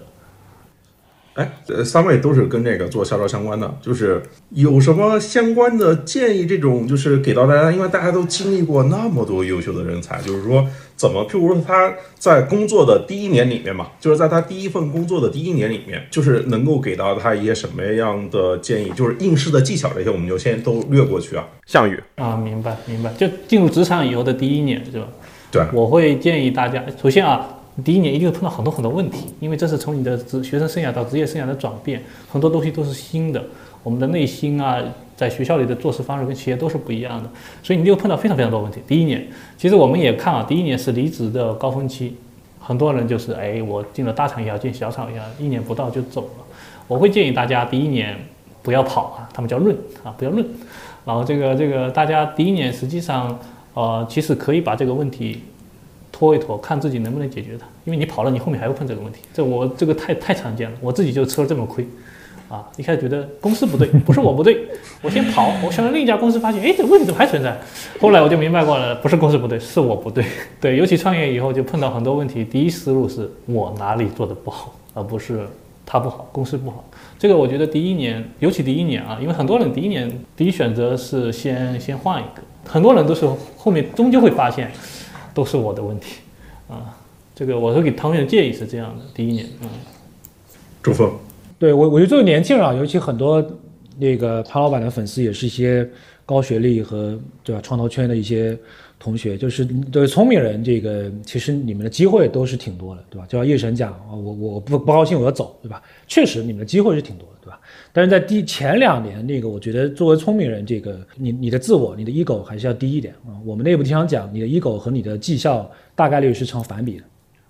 哎，呃，三位都是跟这个做销售相关的，就是有什么相关的建议？这种就是给到大家，因为大家都经历过那么多优秀的人才，就是说怎么，譬如说他在工作的第一年里面嘛，就是在他第一份工作的第一年里面，就是能够给到他一些什么样的建议？就是应试的技巧这些，我们就先都略过去啊。项羽啊，明白明白，就进入职场以后的第一年是吧？对，我会建议大家，首先啊。第一年一定会碰到很多很多问题，因为这是从你的职学生生涯到职业生涯的转变，很多东西都是新的。我们的内心啊，在学校里的做事方式跟企业都是不一样的，所以你就碰到非常非常多问题。第一年，其实我们也看啊，第一年是离职的高峰期，很多人就是哎，我进了大厂也好，进小厂也好，一年不到就走了。我会建议大家第一年不要跑啊，他们叫论啊，不要论。然后这个这个大家第一年实际上呃，其实可以把这个问题。拖一拖，看自己能不能解决它。因为你跑了，你后面还会碰这个问题。这我这个太太常见了，我自己就吃了这么亏，啊！一开始觉得公司不对，不是我不对，我先跑，我想了另一家公司，发现，哎，这个问题怎么还存在？后来我就明白过了，不是公司不对，是我不对。对，尤其创业以后就碰到很多问题，第一思路是我哪里做的不好，而不是他不好，公司不好。这个我觉得第一年，尤其第一年啊，因为很多人第一年第一选择是先先换一个，很多人都是后面终究会发现。都是我的问题，啊，这个我会给汤圆的建议是这样的：第一年，嗯，朱峰，对我，我觉得作为年轻人啊，尤其很多那个潘老板的粉丝，也是一些高学历和对吧创投圈的一些同学，就是对聪明人，这个其实你们的机会都是挺多的，对吧？就像叶神讲啊，我我不不高兴我要走，对吧？确实你们的机会是挺多的？但是在第前两年，那个我觉得作为聪明人，这个你你的自我、你的 ego 还是要低一点啊。我们内部经常讲，你的 ego 和你的绩效大概率是成反比的，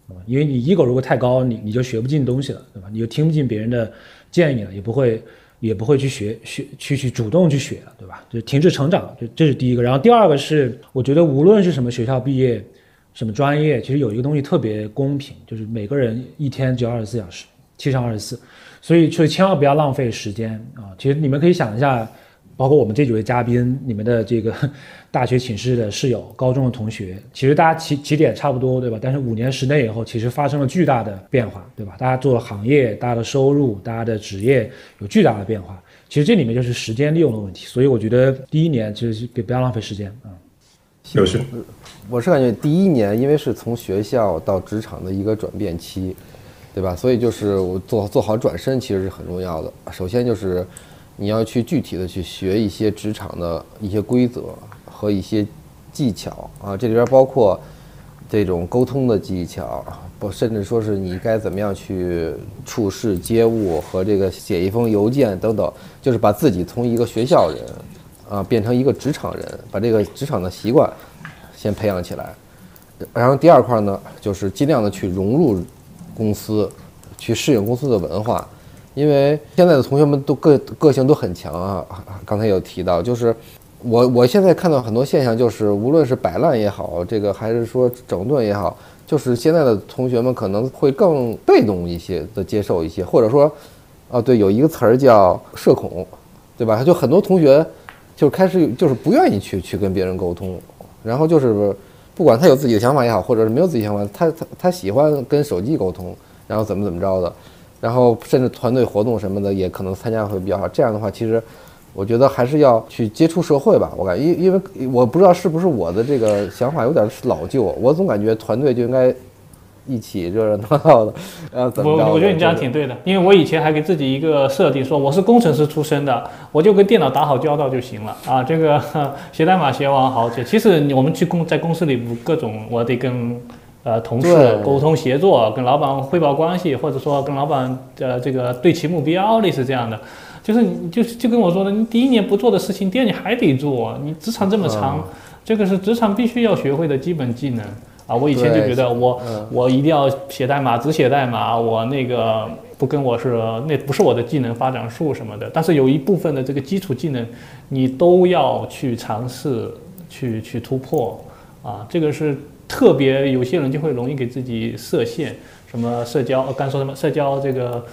啊，因为你 ego 如果太高，你你就学不进东西了，对吧？你就听不进别人的建议了，也不会也不会去学学去去主动去学了，对吧？就停滞成长，这这是第一个。然后第二个是，我觉得无论是什么学校毕业，什么专业，其实有一个东西特别公平，就是每个人一天只有二十四小时，七乘二十四。所以，所以千万不要浪费时间啊！其实你们可以想一下，包括我们这几位嘉宾，你们的这个大学寝室的室友、高中的同学，其实大家起起点差不多，对吧？但是五年十年以后，其实发生了巨大的变化，对吧？大家做的行业、大家的收入、大家的职业有巨大的变化。其实这里面就是时间利用的问题。所以我觉得第一年其实不要浪费时间啊。有趣，我是感觉第一年，因为是从学校到职场的一个转变期。对吧？所以就是我做做好转身，其实是很重要的。首先就是你要去具体的去学一些职场的一些规则，和一些技巧啊，这里边包括这种沟通的技巧，不甚至说是你该怎么样去处事接物和这个写一封邮件等等，就是把自己从一个学校人啊变成一个职场人，把这个职场的习惯先培养起来。然后第二块呢，就是尽量的去融入公司，去适应公司的文化，因为现在的同学们都个个性都很强啊。刚才有提到，就是我我现在看到很多现象，就是无论是摆烂也好，这个还是说整顿也好，就是现在的同学们可能会更被动一些的接受一些，或者说，啊对，有一个词儿叫社恐，对吧？就很多同学就开始就是不愿意去去跟别人沟通，然后就是。不管他有自己的想法也好，或者是没有自己想法，他他他喜欢跟手机沟通，然后怎么怎么着的，然后甚至团队活动什么的也可能参加会比较好。这样的话，其实我觉得还是要去接触社会吧。我感觉，因因为我不知道是不是我的这个想法有点老旧，我总感觉团队就应该。一起热热闹闹的，呃，怎么我我觉得你这样挺对的，因为我以前还给自己一个设定，说我是工程师出身的，我就跟电脑打好交道就行了啊。这个 写代码写完好写。其实我们去公在公司里各种，我得跟呃同事沟通协作，跟老板汇报关系，或者说跟老板呃这个对齐目标，类似这样的。就是你就是就跟我说的，你第一年不做的事情，第二年还得做。你职场这么长，这个是职场必须要学会的基本技能。啊，我以前就觉得我我一定要写代码，只写代码，我那个不跟我是那不是我的技能发展树什么的。但是有一部分的这个基础技能，你都要去尝试去去突破啊。这个是特别有些人就会容易给自己设限，什么社交，刚说什么社交这个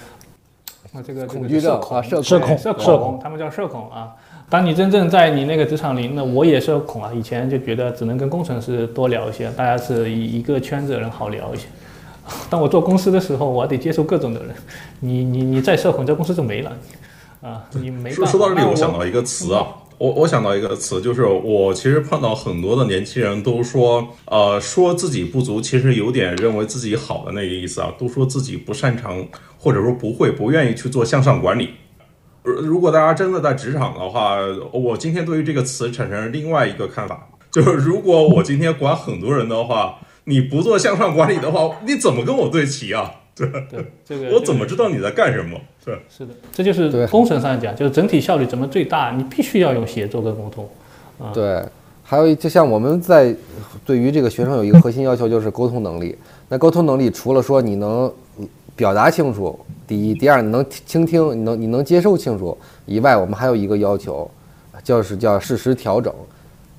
啊这个恐惧症啊社恐社恐，他们叫社恐啊。当你真正在你那个职场里，那我也社恐啊。以前就觉得只能跟工程师多聊一些，大家是一一个圈子的人好聊一些。当我做公司的时候，我得接受各种的人。你你你再社恐，这公司就没了啊！你没说说到这里，我想到一个词啊，我我想到一个词，就是我其实碰到很多的年轻人都说，呃，说自己不足，其实有点认为自己好的那个意思啊，都说自己不擅长或者说不会，不愿意去做向上管理。如果大家真的在职场的话，我今天对于这个词产生另外一个看法，就是如果我今天管很多人的话，你不做向上管理的话，你怎么跟我对齐啊？对对，这个我怎么知道你在干什么？对，是的，这就是工程上讲，就是整体效率怎么最大，你必须要用协作跟沟通。啊，对，还有就像我们在对于这个学生有一个核心要求，就是沟通能力。那沟通能力除了说你能。表达清楚，第一，第二，你能倾听，你能你能接受清楚以外，我们还有一个要求，就是叫适时调整，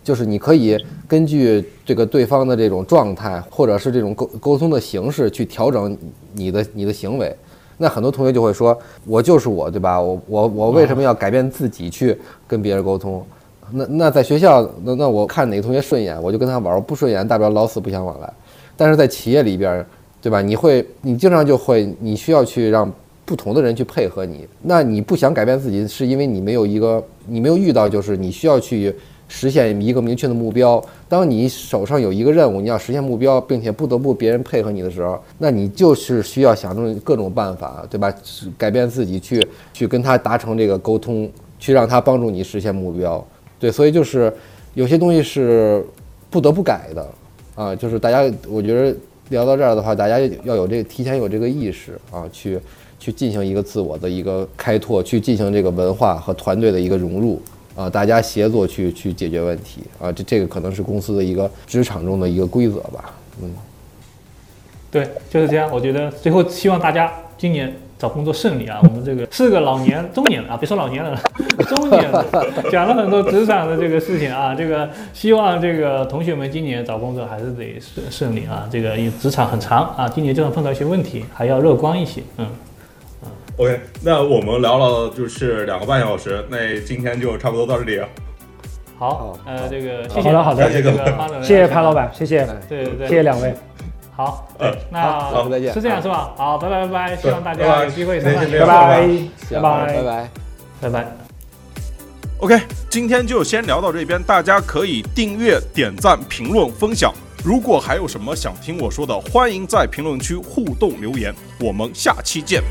就是你可以根据这个对方的这种状态，或者是这种沟沟通的形式去调整你的你的行为。那很多同学就会说，我就是我，对吧？我我我为什么要改变自己去跟别人沟通？那那在学校，那那我看哪个同学顺眼，我就跟他玩；不顺眼，大不了老死不相往来。但是在企业里边。对吧？你会，你经常就会，你需要去让不同的人去配合你。那你不想改变自己，是因为你没有一个，你没有遇到，就是你需要去实现一个明确的目标。当你手上有一个任务，你要实现目标，并且不得不别人配合你的时候，那你就是需要想出各种办法，对吧？改变自己去去跟他达成这个沟通，去让他帮助你实现目标。对，所以就是有些东西是不得不改的啊，就是大家，我觉得。聊到这儿的话，大家要有这个提前有这个意识啊，去去进行一个自我的一个开拓，去进行这个文化和团队的一个融入啊，大家协作去去解决问题啊，这这个可能是公司的一个职场中的一个规则吧，嗯，对，就是这样。我觉得最后希望大家今年。找工作顺利啊！我们这个是个老年中年了啊，别说老年人了，中年了，讲了很多职场的这个事情啊。这个希望这个同学们今年找工作还是得顺顺利啊。这个因为职场很长啊，今年就算碰到一些问题，还要乐观一些。嗯嗯。OK，那我们聊了就是两个半小时，那今天就差不多到这里。好，呃，这个谢谢，好的好的，这个谢谢潘老板，谢谢，对对对，谢谢两位。好，对，那老师再见，是这样是吧？好，拜拜拜拜，希望大家有机会再见，拜拜，拜拜拜拜，拜拜。OK，今天就先聊到这边，大家可以订阅、点赞、评论、分享。如果还有什么想听我说的，欢迎在评论区互动留言。我们下期见。